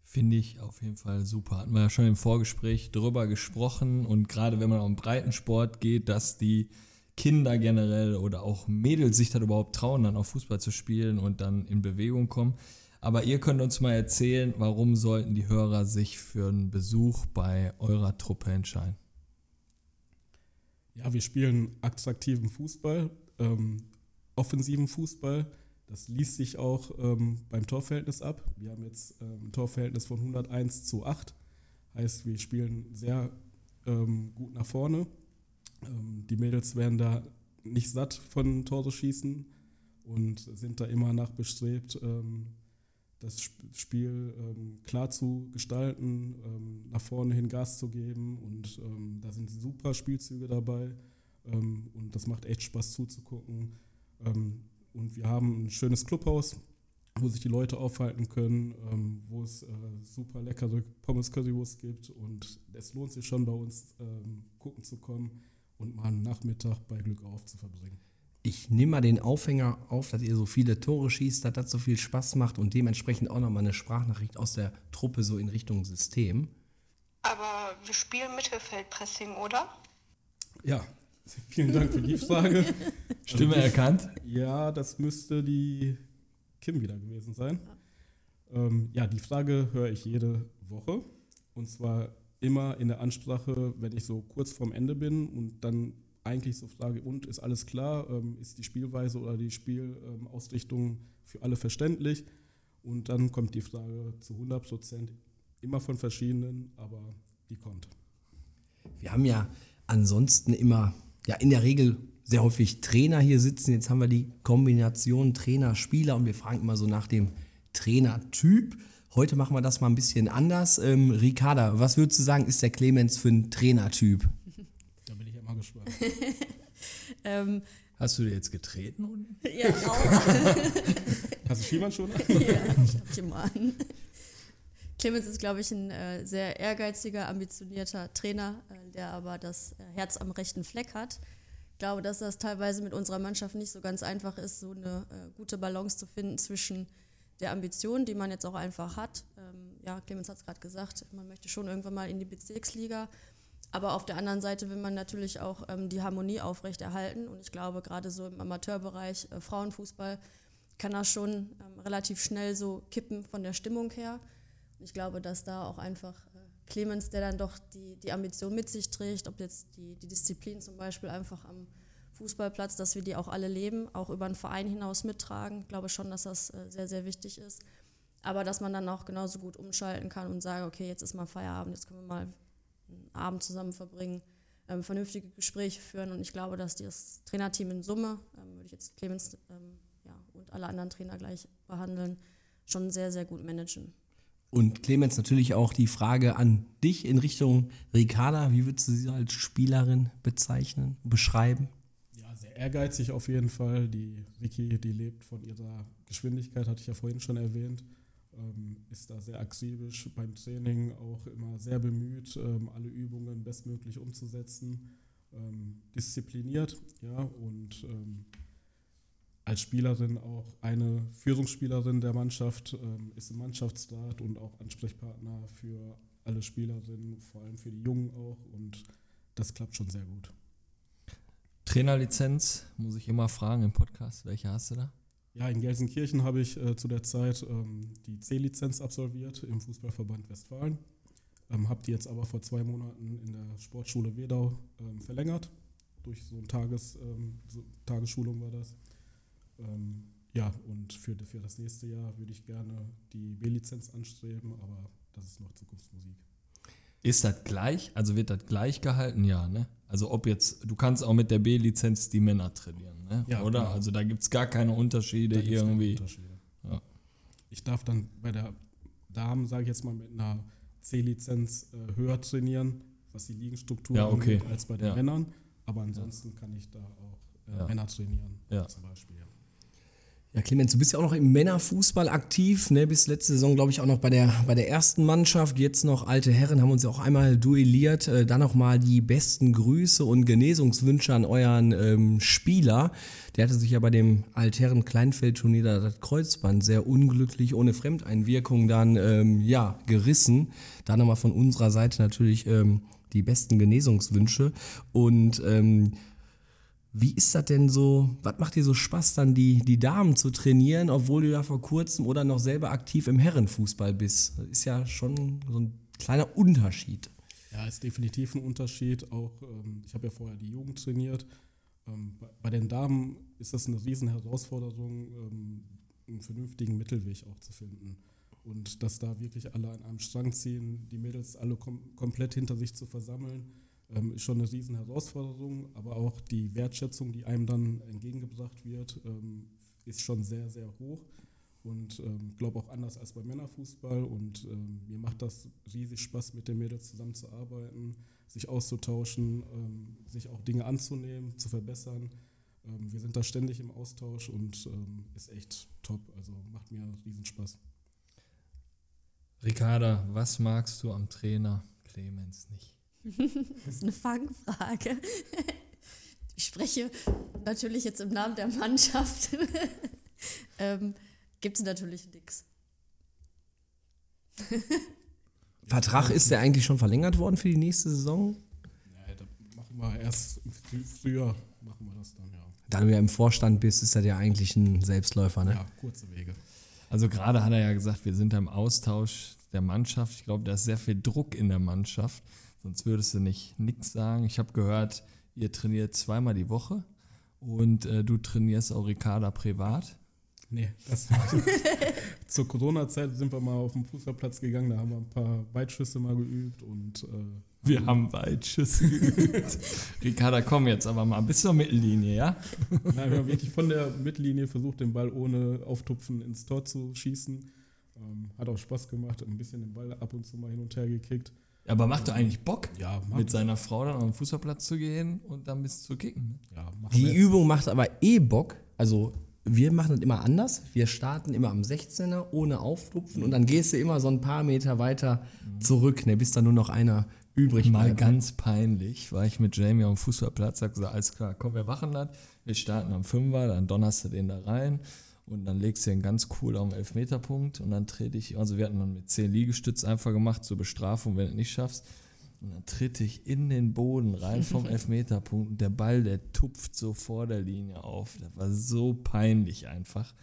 Finde ich auf jeden Fall super. Hatten wir ja schon im Vorgespräch drüber gesprochen und gerade wenn man um Breitensport geht, dass die Kinder generell oder auch Mädels sich dann überhaupt trauen, dann auch Fußball zu spielen und dann in Bewegung kommen. Aber ihr könnt uns mal erzählen, warum sollten die Hörer sich für einen Besuch bei eurer Truppe entscheiden? Ja, wir spielen attraktiven Fußball, ähm, offensiven Fußball. Das liest sich auch ähm, beim Torverhältnis ab. Wir haben jetzt ähm, ein Torverhältnis von 101 zu 8. Heißt, wir spielen sehr ähm, gut nach vorne. Ähm, die Mädels werden da nicht satt von Tore schießen und sind da immer nachbestrebt, ähm, das Sp- Spiel ähm, klar zu gestalten, ähm, nach vorne hin Gas zu geben. Und ähm, da sind super Spielzüge dabei. Ähm, und das macht echt Spaß zuzugucken. Ähm, und wir haben ein schönes Clubhaus, wo sich die Leute aufhalten können, ähm, wo es äh, super leckere Pommes Currywurst gibt. Und es lohnt sich schon bei uns gucken zu kommen und mal einen Nachmittag bei Glück auf zu verbringen. Ich nehme mal den Aufhänger auf, dass ihr so viele Tore schießt, dass das so viel Spaß macht und dementsprechend auch nochmal eine Sprachnachricht aus der Truppe so in Richtung System. Aber wir spielen Mittelfeldpressing, oder? Ja, (laughs) vielen Dank für die Frage. (laughs) Stimme Also erkannt? Ja, das müsste die Kim wieder gewesen sein. Ähm, ja, die Frage höre ich jede Woche. Und zwar immer in der Ansprache, wenn ich so kurz vorm Ende bin und dann eigentlich so frage, und ist alles klar? Ähm, ist die Spielweise oder die Spielausrichtung für alle verständlich? Und dann kommt die Frage zu 100 Prozent immer von verschiedenen, aber die kommt. Wir haben ja ansonsten immer, ja in der Regel sehr häufig Trainer hier sitzen. Jetzt haben wir die Kombination Trainer-Spieler und wir fragen immer so nach dem Trainertyp. Heute machen wir das mal ein bisschen anders. Ähm, Ricarda, was würdest du sagen, ist der Clemens für ein Trainertyp? Bin ich gespannt. Ähm, Hast du dir jetzt getreten? unten? ja, auch. (laughs) Hast du Schiemann schon? ja, schau dich mal an. Clemens ist, glaube ich, ein äh, sehr ehrgeiziger, ambitionierter Trainer, äh, der aber das äh, Herz am rechten Fleck hat. Ich glaube, dass das teilweise mit unserer Mannschaft nicht so ganz einfach ist, so eine äh, gute Balance zu finden zwischen der Ambition, die man jetzt auch einfach hat. Ähm, ja, Clemens hat es gerade gesagt, man möchte schon irgendwann mal in die Bezirksliga. Aber auf der anderen Seite will man natürlich auch ähm, die Harmonie aufrechterhalten. Und ich glaube, gerade so im Amateurbereich äh, Frauenfußball kann das schon ähm, relativ schnell so kippen von der Stimmung her. Ich glaube, dass da auch einfach äh, Clemens, der dann doch die, die Ambition mit sich trägt, ob jetzt die, die Disziplin zum Beispiel einfach am Fußballplatz, dass wir die auch alle leben, auch über den Verein hinaus mittragen. Ich glaube schon, dass das äh, sehr, sehr wichtig ist. Aber dass man dann auch genauso gut umschalten kann und sagen, okay, jetzt ist mal Feierabend, jetzt können wir mal einen Abend zusammen verbringen, ähm, vernünftige Gespräche führen. Und ich glaube, dass das Trainerteam in Summe, ähm, würde ich jetzt Clemens ähm, ja, und alle anderen Trainer gleich behandeln, schon sehr, sehr gut managen. Und Clemens, natürlich auch die Frage an dich in Richtung Ricarda. Wie würdest du sie als Spielerin bezeichnen, beschreiben? Ja, sehr ehrgeizig auf jeden Fall. Die Vicky, die lebt von ihrer Geschwindigkeit, hatte ich ja vorhin schon erwähnt. Ähm, ist da sehr akribisch beim Training, auch immer sehr bemüht, ähm, alle Übungen bestmöglich umzusetzen. Ähm, diszipliniert, ja, und als Spielerin auch eine Führungsspielerin der Mannschaft, ist im Mannschaftsrat und auch Ansprechpartner für alle Spielerinnen, vor allem für die Jungen auch. Und das klappt schon sehr gut. Trainerlizenz, muss ich immer fragen im Podcast, welche hast du da? Ja, in Gelsenkirchen habe ich äh, zu der Zeit ähm, die C-Lizenz absolviert im Fußballverband Westfalen. Ähm, habe die jetzt aber vor zwei Monaten in der Sportschule Wedau ähm, verlängert. Durch so eine Tages, ähm, so Tagesschulung war das. Ähm, ja, und für, für das nächste Jahr würde ich gerne die B-Lizenz anstreben, aber das ist noch Zukunftsmusik. Ist das gleich? Also wird das gleich gehalten? Ja, ne? Also ob jetzt, du kannst auch mit der B-Lizenz die Männer trainieren, ne? Ja, Oder? genau. Also da gibt es gar keine Unterschiede irgendwie. Unterschiede. Ja. Ich darf dann bei der Damen, sage ich jetzt mal, mit einer C-Lizenz äh, höher trainieren, was die Liegenstruktur Ja, okay. angeht, als bei den Ja. Männern. Aber ansonsten kann ich da auch äh, Ja. Männer trainieren, Ja. zum Beispiel. Ja, Clemens, du bist ja auch noch im Männerfußball aktiv, ne? Bis letzte Saison, glaube ich, auch noch bei der, bei der ersten Mannschaft. Jetzt noch alte Herren haben uns ja auch einmal duelliert. Äh, dann nochmal die besten Grüße und Genesungswünsche an euren ähm, Spieler. Der hatte sich ja bei dem Altherren Kleinfeldturnier da das Kreuzband sehr unglücklich, ohne Fremdeinwirkung dann, ähm, ja, gerissen. Da nochmal von unserer Seite natürlich ähm, die besten Genesungswünsche. Und, ähm, wie ist das denn so? Was macht dir so Spaß, dann die, die Damen zu trainieren, obwohl du ja vor kurzem oder noch selber aktiv im Herrenfußball bist? Das ist ja schon so ein kleiner Unterschied. Ja, ist definitiv ein Unterschied. Auch ähm, ich habe ja vorher die Jugend trainiert. Ähm, bei, den Damen ist das eine riesen Herausforderung, ähm, einen vernünftigen Mittelweg auch zu finden. Und dass da wirklich alle an einem Strang ziehen, die Mädels alle kom komplett hinter sich zu versammeln, ähm, ist schon eine riesen Herausforderung. Aber auch die Wertschätzung, die einem dann entgegengebracht wird, ähm, ist schon sehr, sehr hoch. Und ähm, glaube auch anders als beim Männerfußball. Und ähm, mir macht das riesig Spaß, mit den Mädels zusammenzuarbeiten, sich auszutauschen, ähm, sich auch Dinge anzunehmen, zu verbessern. Ähm, wir sind da ständig im Austausch und ähm, ist echt top. Also macht mir riesen Spaß. Ricarda, was magst du am Trainer Clemens nicht? (laughs) Das ist eine Fangfrage. Ich spreche natürlich jetzt im Namen der Mannschaft. (laughs) ähm, Gibt es natürlich nichts. (laughs) Vertrag ist der eigentlich schon verlängert worden für die nächste Saison? Ja, da machen wir erst im Früh- Frühjahr machen wir das dann, ja. Da du ja im Vorstand bist, ist das ja eigentlich ein Selbstläufer, ne? Ja, kurze Wege. Also gerade hat er ja gesagt, wir sind im Austausch der Mannschaft. Ich glaube, da ist sehr viel Druck in der Mannschaft. Sonst würdest du nicht nichts sagen. Ich habe gehört, ihr trainiert zweimal die Woche und äh, du trainierst auch Ricarda privat. Nee, das (laughs) zur Corona-Zeit sind wir mal auf den Fußballplatz gegangen, da haben wir ein paar Weitschüsse mal geübt und äh, Wir haben Weitschüsse geübt. (laughs) Ricarda, komm jetzt aber mal bis zur Mittellinie, ja? Nein, wir haben wirklich von der Mittellinie versucht, den Ball ohne Auftupfen ins Tor zu schießen. Ähm, hat auch Spaß gemacht, ein bisschen den Ball ab und zu mal hin und her gekickt. Aber macht doch eigentlich Bock, Ja, mit seiner Frau dann auf den Fußballplatz zu gehen und dann bis zu kicken. Ne? ja, Die. Übung macht aber eh Bock. Also wir machen das immer anders. Wir starten immer am 16er ohne Auftupfen und dann gehst du immer so ein paar Meter weiter zurück, ne, bis da nur noch einer übrig Mal bleibt. ganz peinlich, war ich mit Jamie am Fußballplatz, hab gesagt, alles klar, komm, wir machen das. Wir starten am Fünfer, dann donnerst du den da rein und dann legst du den ganz cool auf den Elfmeterpunkt und dann trete ich, also wir hatten dann mit 10 Liegestütz einfach gemacht zur Bestrafung, wenn du es nicht schaffst. Und dann trete ich in den Boden rein vom (laughs) Elfmeterpunkt und der Ball, der tupft so vor der Linie auf. Das war so peinlich einfach.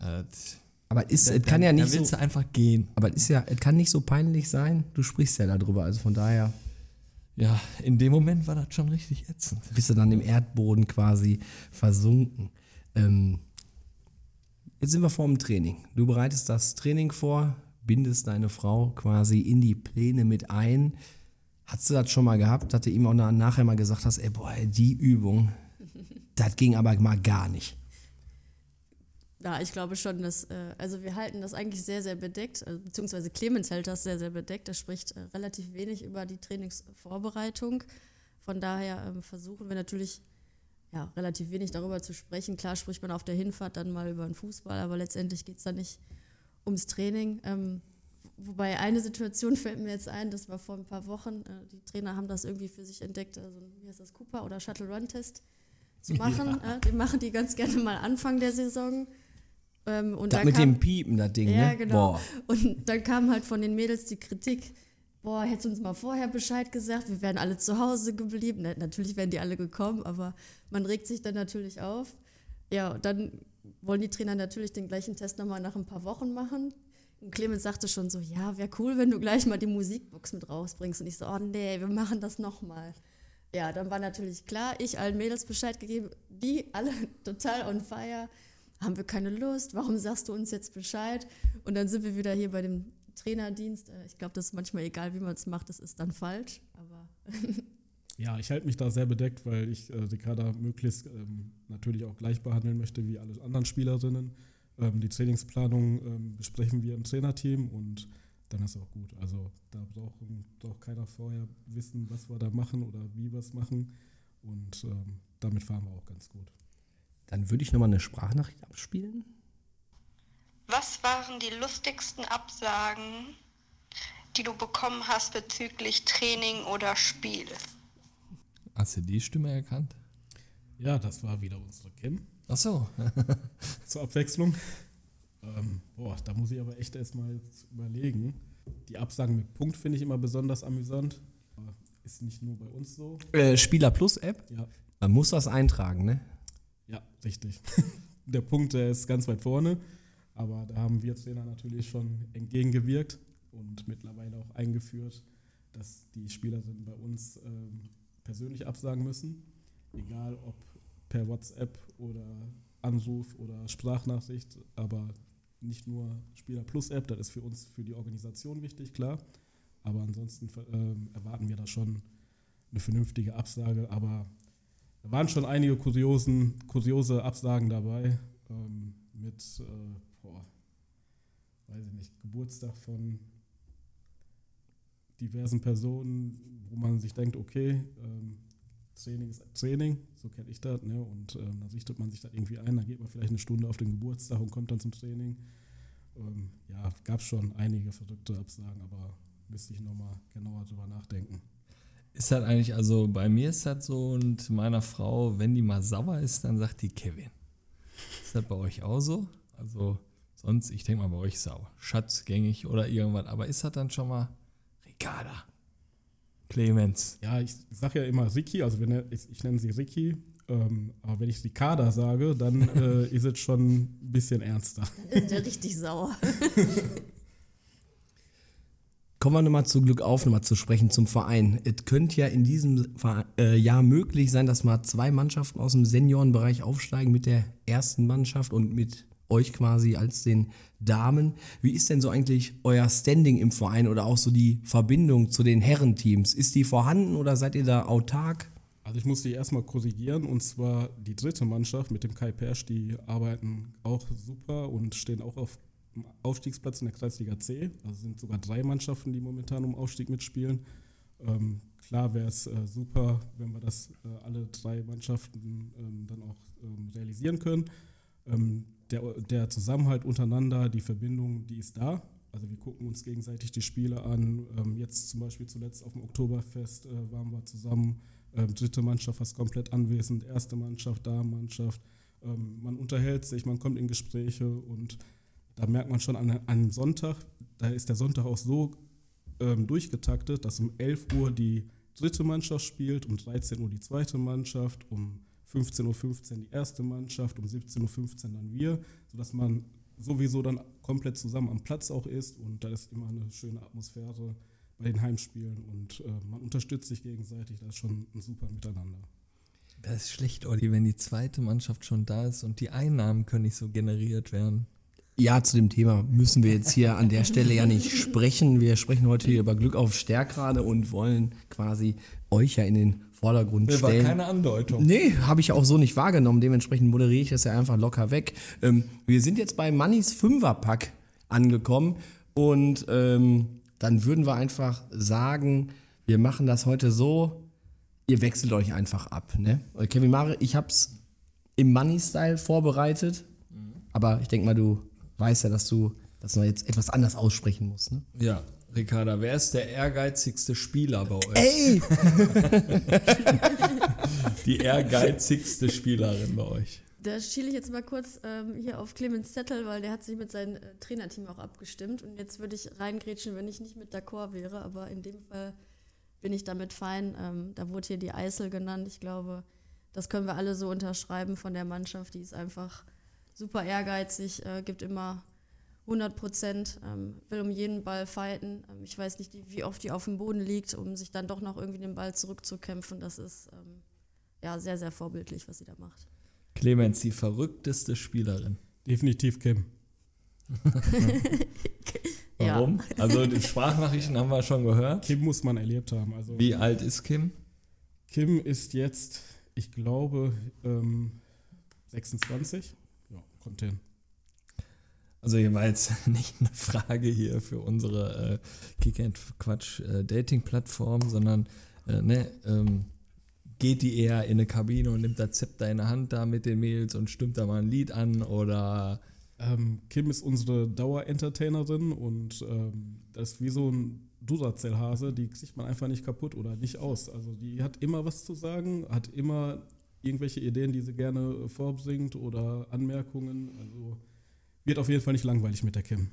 Äh, Aber ist, da- es kann ja da nicht willst so, du einfach gehen. aber es ist ja, es kann nicht so peinlich sein. Du sprichst ja darüber, also von daher Ja, in dem Moment war das schon richtig ätzend. bist du dann im Erdboden quasi versunken. Ähm, jetzt sind wir vor dem Training. Du bereitest das Training vor, bindest deine Frau quasi in die Pläne mit ein. Hast du das schon mal gehabt, dass du ihm auch na- nachher mal gesagt hast, ey, boah, die Übung, (laughs) das ging aber mal gar nicht. Ja, ich glaube schon, dass, äh, also wir halten das eigentlich sehr, sehr bedeckt, also, beziehungsweise Clemens hält das sehr, sehr bedeckt. Er spricht äh, relativ wenig über die Trainingsvorbereitung. Von daher ähm, versuchen wir natürlich ja, relativ wenig darüber zu sprechen. Klar spricht man auf der Hinfahrt dann mal über den Fußball, aber letztendlich geht es da nicht ums Training. Ähm, wobei eine Situation (laughs) fällt mir jetzt ein, das war vor ein paar Wochen. Äh, die Trainer haben das irgendwie für sich entdeckt, also wie heißt das, Cooper oder Shuttle Run Test zu machen. Äh, den machen die ganz gerne mal Anfang der Saison. Ähm, und Das da mit kam, dem Piepen, das Ding, ja, ne? genau. Boah. Und dann kam halt von den Mädels die Kritik, boah, hättest du uns mal vorher Bescheid gesagt, wir wären alle zu Hause geblieben. Na, natürlich wären die alle gekommen, aber man regt sich dann natürlich auf. Ja, dann wollen die Trainer natürlich den gleichen Test nochmal nach ein paar Wochen machen. Und Clemens sagte schon so, ja, wäre cool, wenn du gleich mal die Musikbox mit rausbringst. Und ich so, oh nee, wir machen das nochmal. Ja, dann war natürlich klar, ich allen Mädels Bescheid gegeben, die alle (laughs) total on fire. Haben wir keine Lust? Warum sagst du uns jetzt Bescheid? Und dann sind wir wieder hier bei dem Trainerdienst. Äh, Ich glaube, das ist manchmal egal, wie man es macht, das ist dann falsch. Aber (laughs) Ja, ich halte mich da sehr bedeckt, weil ich äh, Ricarda möglichst ähm, natürlich auch gleich behandeln möchte wie alle anderen Spielerinnen. Ähm, die Trainingsplanung ähm, besprechen wir im Trainerteam und dann ist auch gut. Also da braucht, braucht keiner vorher wissen, was wir da machen oder wie wir es machen. Und ähm, damit fahren wir auch ganz gut. Dann würde ich nochmal eine Sprachnachricht abspielen. Was waren die lustigsten Absagen, die du bekommen hast bezüglich Training oder Spiel? Hast du die Stimme erkannt? Ja, das war wieder unsere Kim Ach so. (laughs) zur Abwechslung. Ähm, boah, da muss ich aber echt erstmal jetzt überlegen. Die Absagen mit Punkt finde ich immer besonders amüsant. Ist nicht nur bei uns so. Äh, Spieler Plus App. Ja, Man muss das eintragen, ne? Ja, richtig. (laughs) der Punkt, der ist ganz weit vorne, aber da haben wir Trainer natürlich schon entgegengewirkt und mittlerweile auch eingeführt, dass die Spielerinnen bei uns ähm, persönlich absagen müssen, egal ob per WhatsApp oder Anruf oder Sprachnachricht, aber nicht nur Spieler Plus App, das ist für uns, für die Organisation wichtig, klar. Aber ansonsten ähm, erwarten wir da schon eine vernünftige Absage. Aber da waren schon einige kuriosen, kuriose Absagen dabei ähm, mit, äh, boah, weiß ich nicht, Geburtstag von diversen Personen, wo man sich denkt, okay, ähm, Training ist Training, so kenne ich das, ne? Und ähm, dann richtet man sich das irgendwie ein, dann geht man vielleicht eine Stunde auf den Geburtstag und kommt dann zum Training. Ähm, ja, gab schon einige verrückte Absagen, aber müsste ich nochmal genauer drüber nachdenken. Ist das eigentlich, also bei mir ist das so und meiner Frau, wenn die mal sauer ist, dann sagt die Kevin. Ist das bei euch auch so? Also sonst, ich denke mal bei euch sauer. Schatzgängig oder irgendwas. Aber ist das dann schon mal Ricarda? Clemens. Ja, ich sage ja immer Ricky, also wenn er, ich, ich nenne sie Ricky, ähm, aber wenn ich Ricarda sage, dann (laughs) äh, ist es schon ein bisschen ernster. Ist der richtig sauer. (laughs) Kommen wir nochmal zu Glück auf, nochmal zu sprechen zum Verein. Es könnte ja in diesem äh, Jahr möglich sein, dass mal zwei Mannschaften aus dem Seniorenbereich aufsteigen mit der ersten Mannschaft und mit euch quasi als den Damen. Wie ist denn so eigentlich euer Standing im Verein oder auch so die Verbindung zu den Herrenteams? Ist die vorhanden oder seid ihr da autark? Also ich muss dich erstmal korrigieren und zwar die dritte Mannschaft mit dem Kai Persch, die arbeiten auch super und stehen auch auf dem Aufstiegsplatz in der Kreisliga C. Also sind sogar drei Mannschaften, die momentan um Aufstieg mitspielen. Ähm, klar wäre es äh, super, wenn wir das äh, alle drei Mannschaften ähm, dann auch ähm, realisieren können. Der, der Zusammenhalt untereinander, die Verbindung, die ist da. Also wir gucken uns gegenseitig die Spiele an. Ähm, jetzt zum Beispiel zuletzt auf dem Oktoberfest äh, waren wir zusammen. Ähm, dritte Mannschaft fast komplett anwesend, erste Mannschaft, Damenmannschaft. Ähm, man unterhält sich, man kommt in Gespräche und da merkt man schon an an einem Sonntag, da ist der Sonntag auch so ähm, durchgetaktet, dass um 11 Uhr die dritte Mannschaft spielt, um 13 Uhr die zweite Mannschaft, um 15.15 Uhr die erste Mannschaft, um 17.15 Uhr dann wir, sodass man sowieso dann komplett zusammen am Platz auch ist und da ist immer eine schöne Atmosphäre bei den Heimspielen und äh, man unterstützt sich gegenseitig, das ist schon ein super Miteinander. Das ist schlecht, Olli, wenn die zweite Mannschaft schon da ist und die Einnahmen können nicht so generiert werden. Ja, zu dem Thema müssen wir jetzt hier an der Stelle ja nicht sprechen. Wir sprechen heute hier über Glück auf Stärkrade und wollen quasi euch ja in den Vordergrund Das war stellen. keine Andeutung. Nee, habe ich auch so nicht wahrgenommen. Dementsprechend moderiere ich das ja einfach locker weg. Ähm, wir sind jetzt bei Mannys Fünferpack angekommen und ähm, dann würden wir einfach sagen, wir machen das heute so, ihr wechselt euch einfach ab. Ne? Äh, Kevin Mare, ich habe es im Money-Style vorbereitet, aber ich denke mal, du weißt ja, dass du das noch jetzt etwas anders aussprechen musst. Ne? Ja, Ricarda, wer ist der ehrgeizigste Spieler bei euch? Ey! (laughs) Die ehrgeizigste Spielerin bei euch. Da schiele ich jetzt mal kurz ähm, hier auf Clemens Zettel, weil der hat sich mit seinem äh, Trainerteam auch abgestimmt. Und jetzt würde ich reingrätschen, wenn ich nicht mit d'accord wäre. Aber in dem Fall bin ich damit fein. Ähm, da wurde hier die Eisel genannt. Ich glaube, das können wir alle so unterschreiben von der Mannschaft. Die ist einfach super ehrgeizig, äh, gibt immer 100 Prozent, ähm, will um jeden Ball fighten. Ähm, ich weiß nicht, wie oft die auf dem Boden liegt, um sich dann doch noch irgendwie den Ball zurückzukämpfen. Das ist ähm, ja sehr, sehr vorbildlich, was sie da macht. Clemens, die verrückteste Spielerin. Definitiv Kim. (laughs) Ja. Warum? Also die Sprachnachrichten haben wir schon gehört. Kim muss man erlebt haben. Also Wie alt ist Kim? Kim ist jetzt, ich glaube, ähm, 26. Ja, kommt hin. Also hier war jetzt (laughs) nicht eine Frage hier für unsere äh, Kick and Quatsch äh, sondern äh, ne, ähm, geht die eher in eine Kabine und nimmt das Zepter in der Hand da mit den Mädels und stimmt da mal ein Lied an oder Ähm, Kim ist unsere Dauer-Entertainerin und ähm, das ist wie so ein Duracell-Hase, die kriegt man einfach nicht kaputt oder nicht aus. Also die hat immer was zu sagen, hat immer irgendwelche Ideen, die sie gerne vorbringt oder Anmerkungen. Also wird auf jeden Fall nicht langweilig mit der Kim.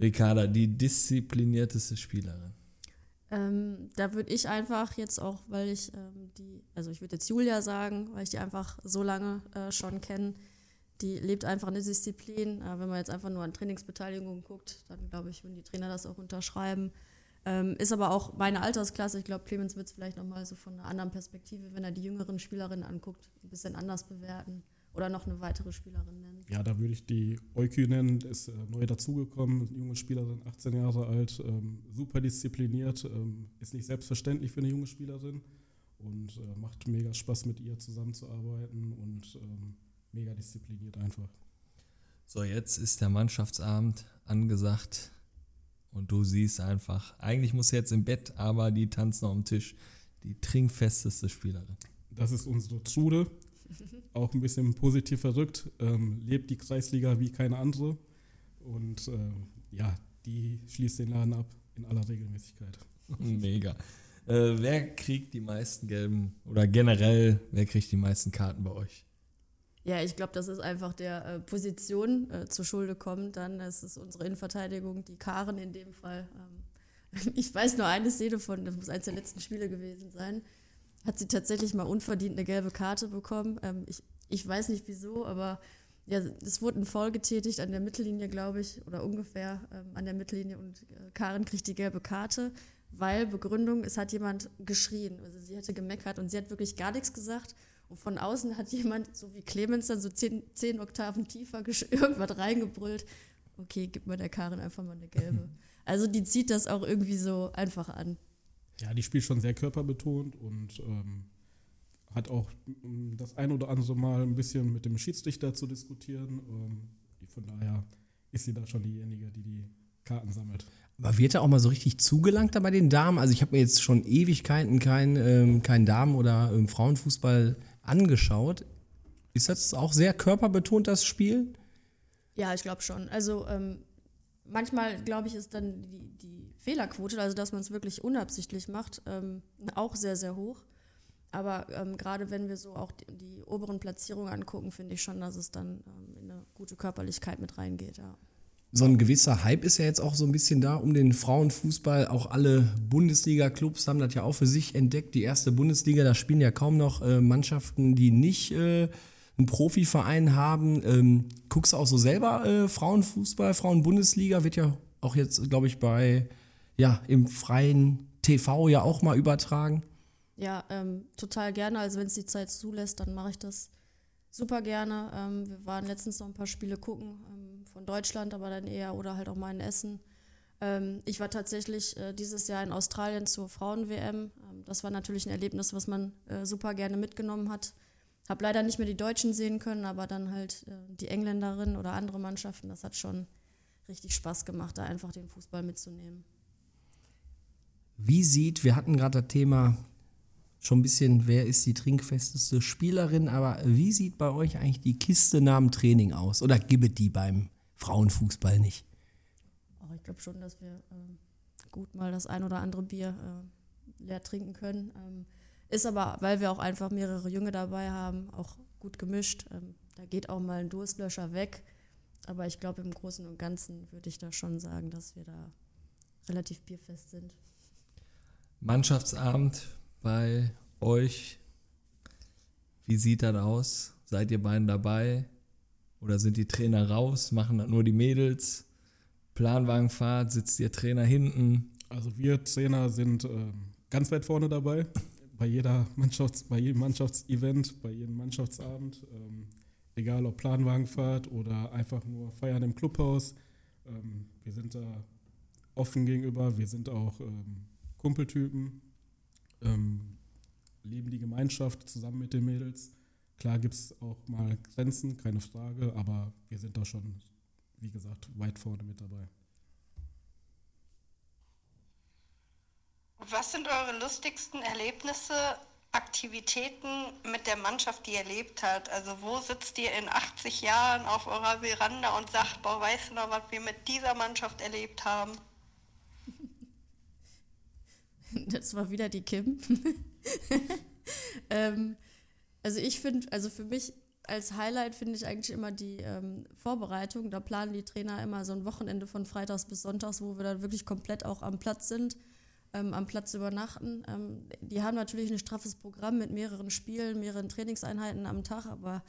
Ricarda, die disziplinierteste Spielerin. Ähm, da würde ich einfach jetzt auch, weil ich ähm, die, also ich würde jetzt Julia sagen, weil ich die einfach so lange äh, schon kenne, die lebt einfach eine Disziplin. Äh, wenn man jetzt einfach nur an Trainingsbeteiligung guckt, dann glaube ich, würden die Trainer das auch unterschreiben. Ähm, ist aber auch meine Altersklasse. Ich glaube, Clemens wird es vielleicht nochmal so von einer anderen Perspektive, wenn er die jüngeren Spielerinnen anguckt, ein bisschen anders bewerten. Oder noch eine weitere Spielerin nennen. Ja, da würde ich die Eukü nennen, ist äh, neu dazugekommen, junge Spielerin, 18 Jahre alt, ähm, super diszipliniert, ähm, ist nicht selbstverständlich für eine junge Spielerin und äh, macht mega Spaß mit ihr zusammenzuarbeiten und ähm, mega diszipliniert einfach. So, jetzt ist der Mannschaftsabend angesagt und du siehst einfach, eigentlich muss sie jetzt im Bett, aber die tanzt noch am Tisch. Die trinkfesteste Spielerin. Das ist unsere Trude, auch ein bisschen positiv verrückt, ähm, lebt die Kreisliga wie keine andere und äh, ja, die schließt den Laden ab in aller Regelmäßigkeit. Mega. Äh, wer kriegt die meisten gelben oder generell, wer kriegt die meisten Karten bei euch? Ja, ich glaube, das ist einfach der äh, Position äh, zur Schulde kommt. Dann ist es unsere Innenverteidigung, die Karen in dem Fall. Ähm, (laughs) ich weiß nur eine Szene von, das muss eines der letzten Spiele gewesen sein, hat sie tatsächlich mal unverdient eine gelbe Karte bekommen. Ähm, ich, ich weiß nicht wieso, aber ja, es wurde ein Foul getätigt an der Mittellinie, glaube ich, oder ungefähr ähm, an der Mittellinie und äh, Karen kriegt die gelbe Karte, weil Begründung, es hat jemand geschrien. Also sie hätte gemeckert und sie hat wirklich gar nichts gesagt. Und von außen hat jemand, so wie Clemens, dann so zehn, zehn Oktaven tiefer (laughs) irgendwas reingebrüllt. Okay, gib mal der Karin einfach mal eine gelbe. Also die zieht das auch irgendwie so einfach an. Ja, die spielt schon sehr körperbetont und ähm, hat auch das ein oder andere Mal ein bisschen mit dem Schiedsrichter zu diskutieren. Ähm, von daher ist sie da schon diejenige, die die Karten sammelt. Aber wird da auch mal so richtig zugelangt da bei den Damen? Also ich habe mir jetzt schon Ewigkeiten keinen ähm, kein Damen- oder ähm, Frauenfußball angeschaut. Ist das auch sehr körperbetont, das Spiel? Ja, ich glaube schon. Also ähm, manchmal, glaube ich, ist dann die, die Fehlerquote, also dass man es wirklich unabsichtlich macht, ähm, auch sehr, sehr hoch. Aber ähm, gerade wenn wir so auch die, die oberen Platzierungen angucken, finde ich schon, dass es dann ähm, in eine gute Körperlichkeit mit reingeht, ja. So ein gewisser Hype ist ja jetzt auch so ein bisschen da um den Frauenfußball. Auch alle Bundesliga-Clubs haben das ja auch für sich entdeckt. Die erste Bundesliga, da spielen ja kaum noch äh, Mannschaften, die nicht äh, einen Profiverein haben. Ähm, guckst du auch so selber äh, Frauenfußball, Frauenbundesliga wird ja auch jetzt, glaube ich, bei ja im freien TV ja auch mal übertragen. Ja, ähm, total gerne. Also wenn es die Zeit zulässt, dann mache ich das super gerne. Ähm, wir waren letztens noch ein paar Spiele gucken ähm, von Deutschland, aber dann eher oder halt auch mal in Essen. Ähm, ich war tatsächlich äh, dieses Jahr in Australien zur Frauen-WM. Ähm, das war natürlich ein Erlebnis, was man äh, super gerne mitgenommen hat. Hab leider nicht mehr die Deutschen sehen können, aber dann halt äh, die Engländerin oder andere Mannschaften. Das hat schon richtig Spaß gemacht, da einfach den Fußball mitzunehmen. Wie sieht, wir hatten gerade das Thema schon ein bisschen, wer ist die trinkfesteste Spielerin, aber wie sieht bei euch eigentlich die Kiste nach dem Training aus? Oder gibt die beim Frauenfußball nicht? Oh, ich glaube schon, dass wir äh, gut mal das ein oder andere Bier äh, leer trinken können. Ähm, ist aber, weil wir auch einfach mehrere Junge dabei haben, auch gut gemischt. Ähm, da geht auch mal ein Durstlöscher weg. Aber ich glaube, im Großen und Ganzen würde ich da schon sagen, dass wir da relativ bierfest sind. Mannschaftsabend bei euch. Wie sieht das aus? Seid ihr beiden dabei? Oder sind die Trainer raus? Machen das nur die Mädels? Planwagenfahrt, sitzt ihr Trainer hinten? Also wir Trainer sind äh, ganz weit vorne dabei. Bei jeder Mannschafts-, bei jedem Mannschaftsevent, bei jedem Mannschaftsabend. Ähm, egal ob Planwagenfahrt oder einfach nur Feiern im Clubhaus. Ähm, wir sind da offen gegenüber. Wir sind auch ähm, Kumpeltypen. Ähm, leben die Gemeinschaft zusammen mit den Mädels. Klar gibt es auch mal Grenzen, keine Frage, aber wir sind da schon, wie gesagt, weit vorne mit dabei. Was sind eure lustigsten Erlebnisse, Aktivitäten mit der Mannschaft, die ihr erlebt habt? Also wo sitzt ihr in 80 Jahren auf eurer Veranda und sagt, boah, weißt du noch, was wir mit dieser Mannschaft erlebt haben? (laughs) Das war wieder die Kim. (laughs) ähm, also ich finde, also für mich als Highlight finde ich eigentlich immer die ähm, Vorbereitung. Da planen die Trainer immer so ein Wochenende von Freitags bis Sonntags, wo wir dann wirklich komplett auch am Platz sind, ähm, am Platz übernachten. Ähm, die haben natürlich ein straffes Programm mit mehreren Spielen, mehreren Trainingseinheiten am Tag, aber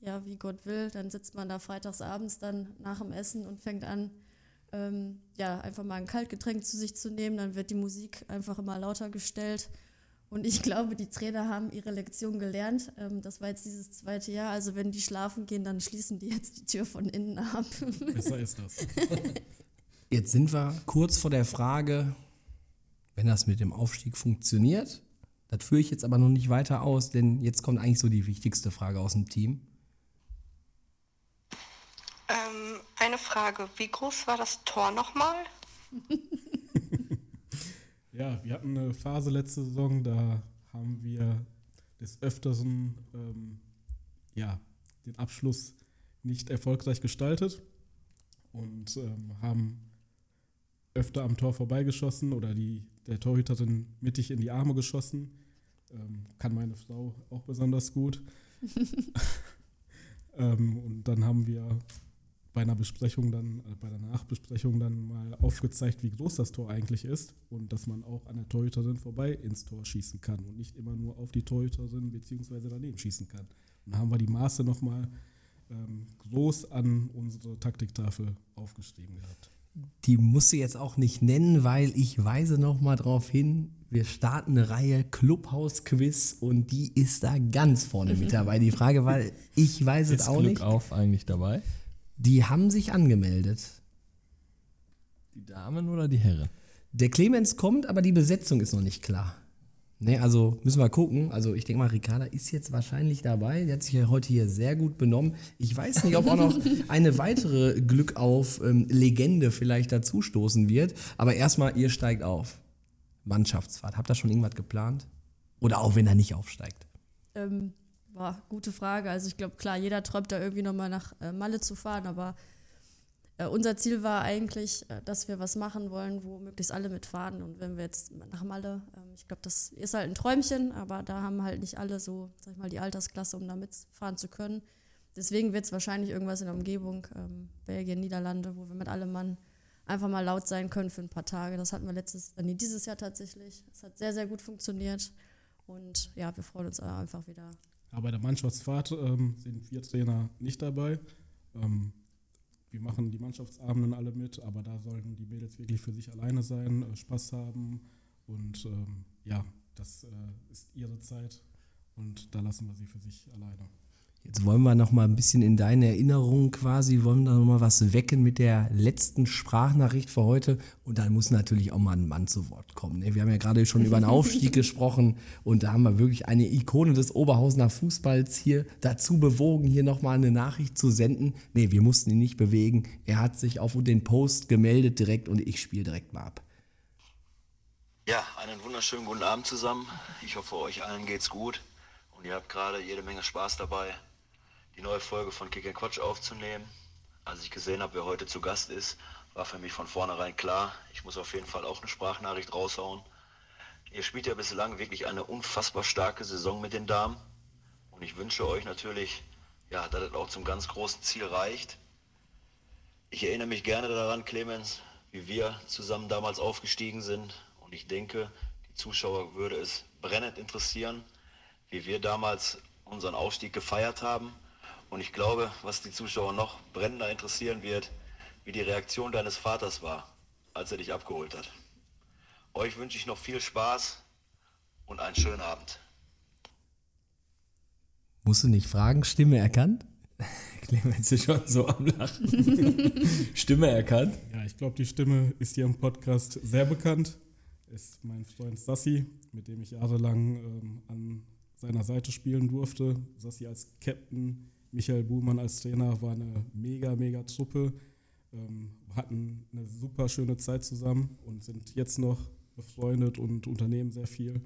ja, wie Gott will, dann sitzt man da freitags abends dann nach dem Essen und fängt an, ähm, ja, einfach mal ein Kaltgetränk zu sich zu nehmen. Dann wird die Musik einfach immer lauter gestellt. Und ich (laughs) glaube, die Trainer haben ihre Lektion gelernt. Ähm, das war jetzt dieses zweite Jahr. Also wenn die schlafen gehen, dann schließen die jetzt die Tür von innen ab. Besser ist das. Jetzt sind wir kurz vor der Frage, wenn das mit dem Aufstieg funktioniert. Das führe ich jetzt aber noch nicht weiter aus, denn jetzt kommt eigentlich so die wichtigste Frage aus dem Team. Ähm, eine Frage, wie groß war das Tor nochmal? (laughs) Ja, wir hatten eine Phase letzte Saison, da haben wir des Öfteren ähm, ja, den Abschluss nicht erfolgreich gestaltet und ähm, haben öfter am Tor vorbeigeschossen oder die, der Torhüterin mittig in die Arme geschossen. Ähm, kann meine Frau auch besonders gut. (laughs) ähm, und dann haben wir bei einer Besprechung dann, äh, bei der Nachbesprechung dann mal aufgezeigt, wie groß das Tor eigentlich ist und dass man auch an der Torhüterin vorbei ins Tor schießen kann und nicht immer nur auf die Torhüterin bzw. daneben schießen kann. Und da haben wir die Maße nochmal ähm, groß an unsere Taktiktafel aufgeschrieben gehabt. Die musst du jetzt auch nicht nennen, weil ich weise noch mal darauf hin, wir starten eine Reihe Clubhaus-Quiz und die ist da ganz vorne mit dabei. Die Frage war, ich weiß es Ist auch Glück nicht. auf eigentlich dabei? Die haben sich angemeldet. Die Damen oder die Herren? Der Clemens kommt, aber die Besetzung ist noch nicht klar. Ne, also müssen wir gucken. Also ich denke mal, Ricarda ist jetzt wahrscheinlich dabei. Die hat sich ja heute hier sehr gut benommen. Ich weiß nicht, ob auch noch (laughs) eine weitere Glück auf ähm, Legende vielleicht dazustoßen wird. Aber erstmal, ihr steigt auf. Mannschaftsfahrt. Habt ihr schon irgendwas geplant? Oder auch wenn er nicht aufsteigt? Ähm, boah, gute Frage. Also ich glaube, klar, jeder träumt da irgendwie nochmal nach äh, Malle zu fahren, aber äh, unser Ziel war eigentlich, äh, dass wir was machen wollen, wo möglichst alle mitfahren. Und wenn wir jetzt nach Malle, ähm, ich glaube, das ist halt ein Träumchen, aber da haben halt nicht alle so, sag ich mal, die Altersklasse, um da mitfahren zu können. Deswegen wird es wahrscheinlich irgendwas in der Umgebung, ähm, Belgien, Niederlande, wo wir mit allem Mann einfach mal laut sein können für ein paar Tage. Das hatten wir letztes, äh, nee, dieses Jahr tatsächlich. Es hat sehr, sehr gut funktioniert. Und ja, wir freuen uns einfach wieder Aber bei der Mannschaftsfahrt ähm, sind wir Trainer nicht dabei. Ähm, wir machen die Mannschaftsabenden alle mit, aber da sollten die Mädels wirklich für sich alleine sein, äh, Spaß haben und ähm, ja, das äh, ist ihre Zeit und da lassen wir sie für sich alleine. Jetzt wollen wir noch mal ein bisschen in deine Erinnerung quasi, wollen da noch mal was wecken mit der letzten Sprachnachricht für heute. Und dann muss natürlich auch mal ein Mann zu Wort kommen. ne? Wir haben ja gerade schon über den Aufstieg (laughs) gesprochen und da haben wir wirklich eine Ikone des Oberhausener Fußballs hier dazu bewogen, hier noch mal eine Nachricht zu senden. Nee, wir mussten ihn nicht bewegen. Er hat sich auf den Post gemeldet direkt und ich spiele direkt mal ab. Ja, einen wunderschönen guten Abend zusammen. Ich hoffe, euch allen geht's gut und ihr habt gerade jede Menge Spaß dabei, die neue Folge von Kick Quatsch aufzunehmen. Als ich gesehen habe, wer heute zu Gast ist, war für mich von vornherein klar, ich muss auf jeden Fall auch eine Sprachnachricht raushauen. Ihr spielt ja bislang wirklich eine unfassbar starke Saison mit den Damen und ich wünsche euch natürlich, ja, dass es auch zum ganz großen Ziel reicht. Ich erinnere mich gerne daran, Clemens, wie wir zusammen damals aufgestiegen sind. Und ich denke, die Zuschauer würde es brennend interessieren, wie wir damals unseren Aufstieg gefeiert haben. Und ich glaube, was die Zuschauer noch brennender interessieren wird, wie die Reaktion deines Vaters war, als er dich abgeholt hat. Euch wünsche ich noch viel Spaß und einen schönen Abend. Musst du nicht fragen, Stimme erkannt? (laughs) Clemens ist schon so am Lachen. (laughs) Stimme erkannt. Ja, ich glaube, die Stimme ist hier im Podcast sehr bekannt. Ist mein Freund Sassi, mit dem ich jahrelang ähm, an seiner Seite spielen durfte. Sassi als Captain, Michael Buhlmann als Trainer war eine mega, mega Truppe. Ähm, hatten eine super schöne Zeit zusammen und sind jetzt noch befreundet und unternehmen sehr viel.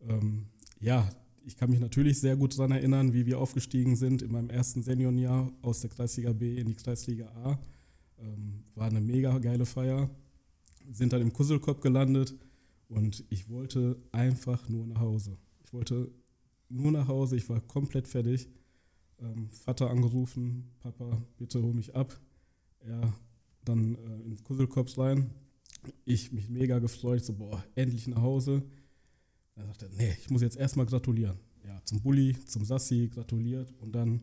Ähm, ja, ich kann mich natürlich sehr gut daran erinnern, wie wir aufgestiegen sind in meinem ersten Seniorenjahr aus der Kreisliga B in die Kreisliga A. Ähm, war eine mega geile Feier. Sind dann im Kusselkopf gelandet und ich wollte einfach nur nach Hause. Ich wollte nur nach Hause, ich war komplett fertig. Ähm, Vater angerufen, Papa, bitte hol mich ab. Er dann äh, ins Kusselkopf rein. Ich mich mega gefreut, so boah, endlich nach Hause. Er sagte, nee, ich muss jetzt erstmal gratulieren. Ja, zum Bulli, zum Sassi gratuliert und dann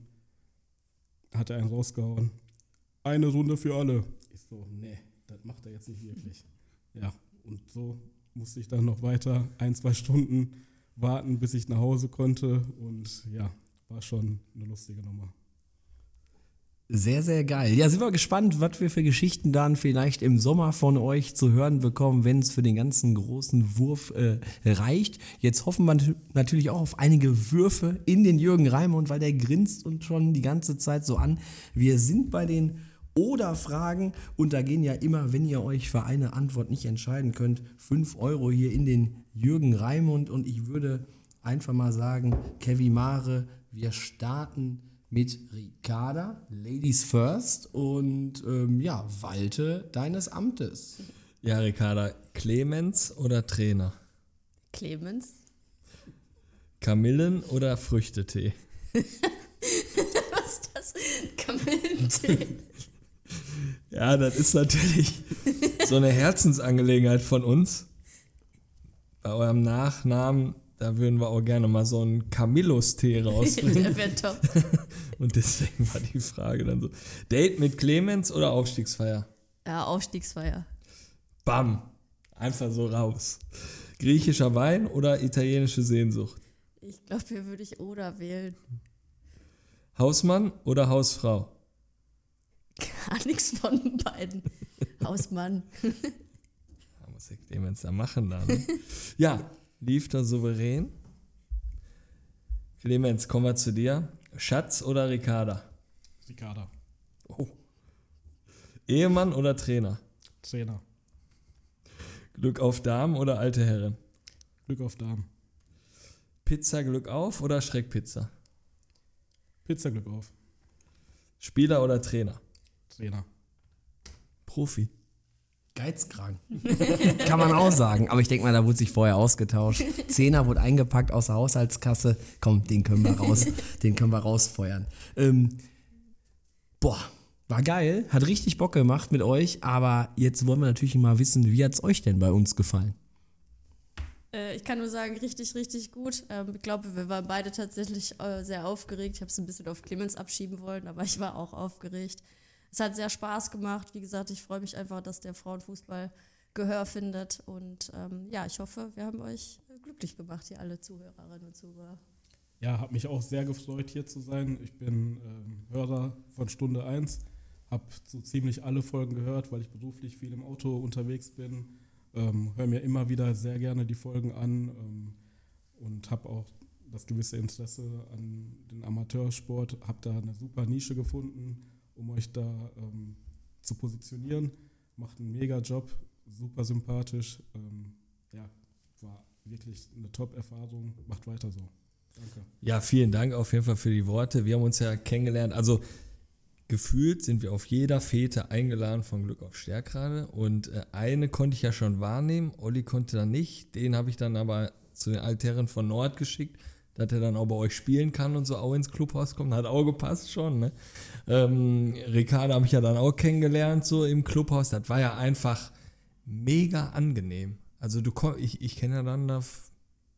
hat er einen rausgehauen. Eine Runde für alle. Ich so, nee, das macht er jetzt nicht wirklich. Ja, und so musste ich dann noch weiter ein, zwei Stunden warten, bis ich nach Hause konnte. Und ja, war schon eine lustige Nummer. Sehr, sehr geil. Ja, sind wir gespannt, was wir für Geschichten dann vielleicht im Sommer von euch zu hören bekommen, wenn es für den ganzen großen Wurf äh, reicht. Jetzt hoffen wir natürlich auch auf einige Würfe in den Jürgen Raimund, weil der grinst uns schon die ganze Zeit so an. Wir sind bei den Oder-Fragen und da gehen ja immer, wenn ihr euch für eine Antwort nicht entscheiden könnt, 5 Euro hier in den Jürgen Raimund und ich würde einfach mal sagen, Kevin Mare, wir starten mit Ricarda, Ladies First und ähm, ja, walte deines Amtes. Ja, Ricarda, Clemens oder Trainer? Clemens. Kamillen oder Früchtetee? (laughs) Was ist das? Kamillentee. (laughs) Ja, das ist natürlich so eine Herzensangelegenheit von uns. Bei eurem Nachnamen, da würden wir auch gerne mal so einen Camillus-Tee (laughs) rausbringen. Der wäre top. (laughs) Und deswegen war die Frage dann so: Date mit Clemens oder Aufstiegsfeier? Ja, Aufstiegsfeier. Bam! Einfach so raus. Griechischer Wein oder italienische Sehnsucht? Ich glaube, hier würde ich Oder wählen. Hausmann oder Hausfrau? Gar nichts von beiden. (laughs) Hausmann. Da muss der Clemens da machen dann. Ne? ja, lief da souverän. Clemens, kommen wir zu dir. Schatz oder Ricarda? Ricarda, Ehemann oder Trainer? Trainer, Glück auf Damen oder alte Herren? Glück auf Damen. Pizza Glück auf oder Schreckpizza? Pizza Glück auf. Spieler oder Trainer? Trainer. Profi. Geizkrank. (laughs) Kann man auch sagen. Aber ich denke mal, da wurde sich vorher ausgetauscht. Zehner wurde eingepackt aus der Haushaltskasse. Komm, den können wir raus, (laughs) den können wir rausfeuern. Ähm, boah, war geil. Hat richtig Bock gemacht mit euch. Aber jetzt wollen wir natürlich mal wissen, wie hat es euch denn bei uns gefallen? Äh, ich kann nur sagen, richtig, richtig gut. Ähm, ich glaube, wir waren beide tatsächlich äh, sehr aufgeregt. Ich habe es ein bisschen auf Clemens abschieben wollen, aber ich war auch aufgeregt. Es hat sehr Spaß gemacht. Wie gesagt, ich freue mich einfach, dass der Frauenfußball Gehör findet. Und ähm, ja, ich hoffe, wir haben euch glücklich gemacht, hier alle Zuhörerinnen und Zuhörer. Ja, habe mich auch sehr gefreut, hier zu sein. Ich bin ähm, Hörer von Stunde 1, habe so ziemlich alle Folgen gehört, weil ich beruflich viel im Auto unterwegs bin. Ähm, Höre mir immer wieder sehr gerne die Folgen an ähm, und habe auch das gewisse Interesse an den Amateursport, habe da eine super Nische gefunden, um euch da ähm, zu positionieren. Macht einen mega Job, super sympathisch. Ähm, ja, war wirklich eine Top-Erfahrung. Macht weiter so. Danke. Ja, vielen Dank auf jeden Fall für die Worte. Wir haben uns ja kennengelernt. Also gefühlt sind wir auf jeder Fete eingeladen von Glück auf Stärkrade. Und äh, eine konnte ich ja schon wahrnehmen, Olli konnte dann nicht. Den habe ich dann aber zu den Altherren von Nord geschickt, dass er dann auch bei euch spielen kann und so auch ins Clubhaus kommt. Hat auch gepasst schon. Ne? Ähm, Ricardo habe ich ja dann auch kennengelernt, so im Clubhaus. Das war ja einfach mega angenehm. Also du komm, ich, ich kenne ja dann da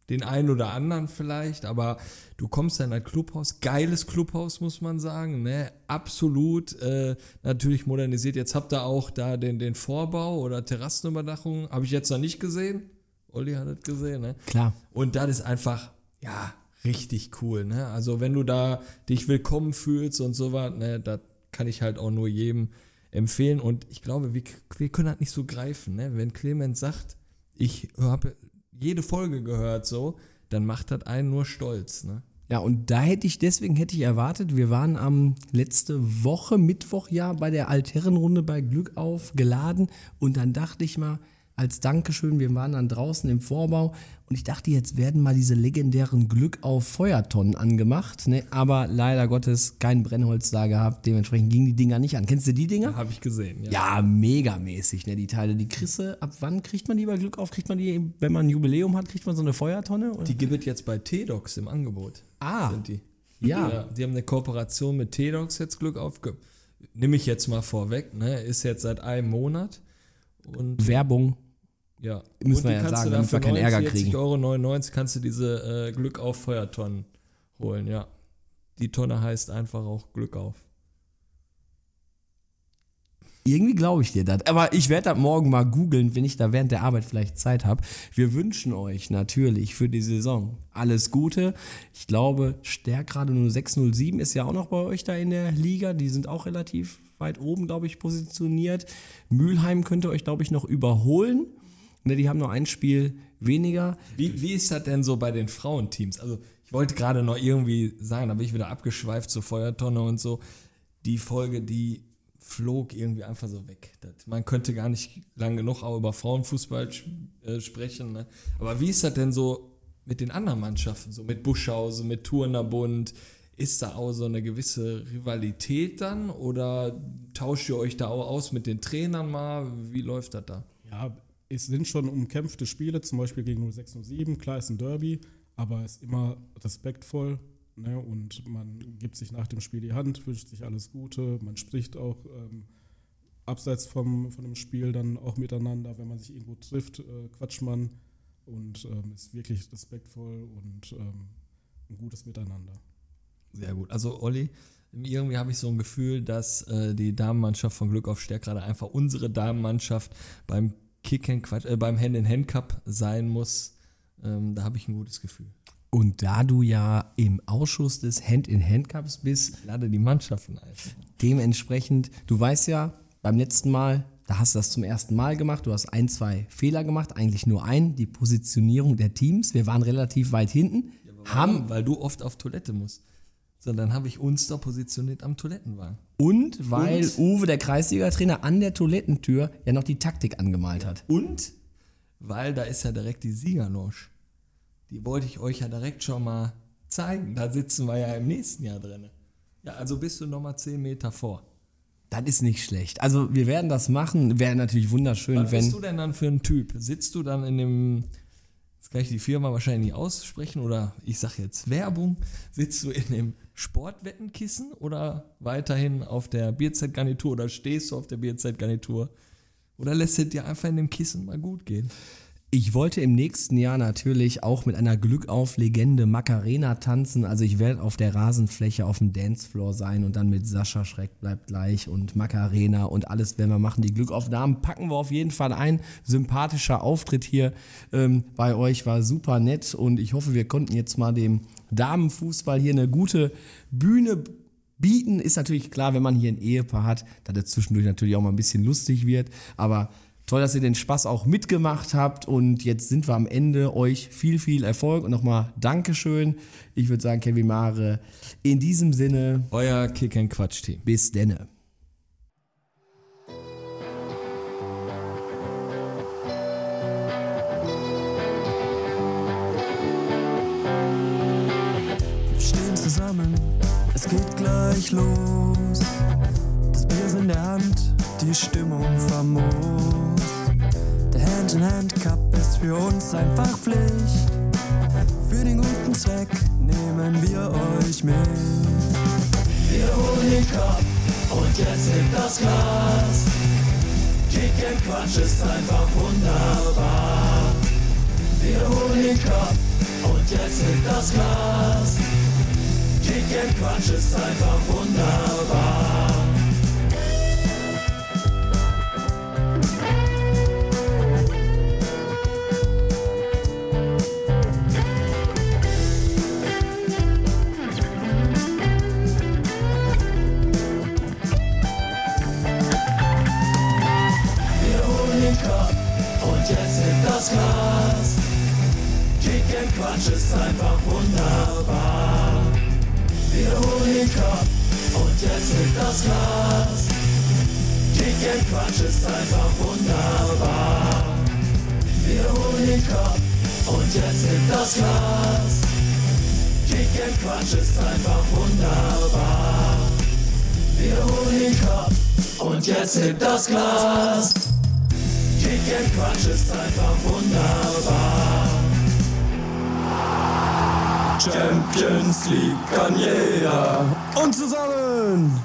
den einen oder anderen vielleicht, aber du kommst dann in ein Clubhaus, geiles Clubhaus, muss man sagen, ne? Absolut, äh, natürlich modernisiert. Jetzt habt ihr auch da den, den Vorbau oder Terrassenüberdachung, habe ich jetzt noch nicht gesehen. Olli hat es gesehen, ne? Klar. Und das ist einfach, ja, richtig cool, ne? Also wenn du da dich willkommen fühlst und so was, ne, das kann ich halt auch nur jedem empfehlen. Und ich glaube, wir, wir können das nicht so greifen, ne? Wenn Clemens sagt, ich habe jede Folge gehört so, dann macht das einen nur stolz, ne? Ja, und da hätte ich, deswegen hätte ich erwartet, wir waren am letzte Woche, Mittwoch ja, bei der Altherrenrunde bei Glück auf geladen und dann dachte ich mal, als Dankeschön, wir waren dann draußen im Vorbau und ich dachte, jetzt werden mal diese legendären Glück auf Feuertonnen angemacht, ne? aber leider Gottes kein Brennholz da gehabt, dementsprechend gingen die Dinger nicht an. Kennst du die Dinger? Habe ich gesehen, ja. Ja, megamäßig, ne, die Teile. Die du, ab wann kriegt man die bei Glück auf? Kriegt man die, wenn man ein Jubiläum hat, kriegt man so eine Feuertonne? Oder? Die gibt es jetzt bei T-Docs im Angebot. Ah. Sind die. Ja. ja. Die haben eine Kooperation mit T-Docs jetzt Glück auf. Nimm ich jetzt mal vorweg, ne? Ist jetzt seit einem Monat. Und Werbung. Ja. Müssen wir ja sagen, damit wir für keinen Ärger 49,99 kriegen. Euro kannst du diese äh, Glück auf Feuertonnen holen, ja. Die Tonne heißt einfach auch Glück auf. Irgendwie glaube ich dir das. Aber ich werde das morgen mal googeln, wenn ich da während der Arbeit vielleicht Zeit habe. Wir wünschen euch natürlich für die Saison alles Gute. Ich glaube, Stärkrade 0607 ist ja auch noch bei euch da in der Liga. Die sind auch relativ weit oben, glaube ich, positioniert. Mülheim könnte euch, glaube ich, noch überholen. Ne, die haben noch ein Spiel weniger. Wie, wie ist das denn so bei den Frauenteams? Also, ich wollte gerade noch irgendwie sagen, da bin ich wieder abgeschweift zur Feuertonne und so. Die Folge, die flog irgendwie einfach so weg. Das, man könnte gar nicht lang genug auch über Frauenfußball äh, sprechen. Ne? Aber wie ist das denn so mit den anderen Mannschaften, so mit Buschhausen, mit Turnerbund? Ist da auch so eine gewisse Rivalität dann oder tauscht ihr euch da auch aus mit den Trainern mal? Wie läuft das da? Ja, es sind schon umkämpfte Spiele, zum Beispiel gegen 0607, klar ist ein Derby, aber es ist immer respektvoll Ne, und man gibt sich nach dem Spiel die Hand, wünscht sich alles Gute, man spricht auch ähm, abseits vom, von dem Spiel dann auch miteinander, wenn man sich irgendwo trifft, äh, quatscht man und ähm, ist wirklich respektvoll und ähm, ein gutes Miteinander. Sehr gut. Also Olli, irgendwie habe ich so ein Gefühl, dass äh, die Damenmannschaft von Glück auf Stärk gerade einfach unsere Damenmannschaft beim Kick äh, beim Hand-in-Hand-Cup sein muss. Ähm, da habe ich ein gutes Gefühl. Und da du ja im Ausschuss des Hand-in-Hand-Cups bist, lade die Mannschaften ein. Dementsprechend, du weißt ja, beim letzten Mal, da hast du das zum ersten Mal gemacht, du hast ein, zwei Fehler gemacht, eigentlich nur ein, die Positionierung der Teams. Wir waren relativ weit hinten. Ja, haben, weil du oft auf Toilette musst. So, dann habe ich uns da positioniert am Toilettenwagen. Und weil Und? Uwe, der Kreisliga-Trainer, an der Toilettentür ja noch die Taktik angemalt hat. Und weil da ist ja direkt die Siegerlounge die wollte ich euch ja direkt schon mal zeigen. Da sitzen wir ja im nächsten Jahr drin. Ja, also bist du nochmal 10 Meter vor. Das ist nicht schlecht. Also wir werden das machen. Wäre natürlich wunderschön, Was wenn. Was bist du denn dann für ein Typ? Sitzt du dann in dem, jetzt kann die Firma wahrscheinlich nicht aussprechen oder ich sage jetzt Werbung, sitzt du in dem Sportwettenkissen oder weiterhin auf der Bierzeitgarnitur oder stehst du auf der Bierzeitgarnitur oder lässt es dir einfach in dem Kissen mal gut gehen? Ich wollte im nächsten Jahr natürlich auch mit einer Glückauf-Legende Macarena tanzen. Also ich werde auf der Rasenfläche auf dem Dancefloor sein und dann mit Sascha Schreck bleibt gleich und Macarena und alles werden wir machen. Die Glückaufnahmen packen wir auf jeden Fall ein. Sympathischer Auftritt hier ähm, bei euch war super nett und ich hoffe, wir konnten jetzt mal dem Damenfußball hier eine gute Bühne bieten. Ist natürlich klar, wenn man hier ein Ehepaar hat, dass es zwischendurch natürlich auch mal ein bisschen lustig wird, aber Toll, dass ihr den Spaß auch mitgemacht habt und jetzt sind wir am Ende. Euch viel, viel Erfolg und nochmal Dankeschön. Ich würde sagen, Kevin Mare, in diesem Sinne. Euer Kick and Quatsch Team. Bis denne. Wir stehen zusammen, es geht gleich los. Das Bier ist in der Hand, die Stimmung famos. Hand-in-Hand-Cup ist für uns einfach Pflicht. Für den guten Zweck nehmen wir euch mit. Wir holen den Cup und jetzt hebt das Glas. Kick and Quatsch ist einfach wunderbar. Wir holen den Cup und jetzt hebt das Glas. Kick and Quatsch ist einfach wunderbar. Glas. Kick and Quatsch ist einfach wunderbar. Wir holen den Cup und jetzt mit das Glas. Kick and Quatsch ist einfach wunderbar. Wir holen den Cup und jetzt mit das Glas. Kick and Quatsch ist einfach wunderbar. Wir holen den Cup und jetzt hebt das Glas. And Quatsch ist einfach wunderbar. Champions League kann jeder. Und zusammen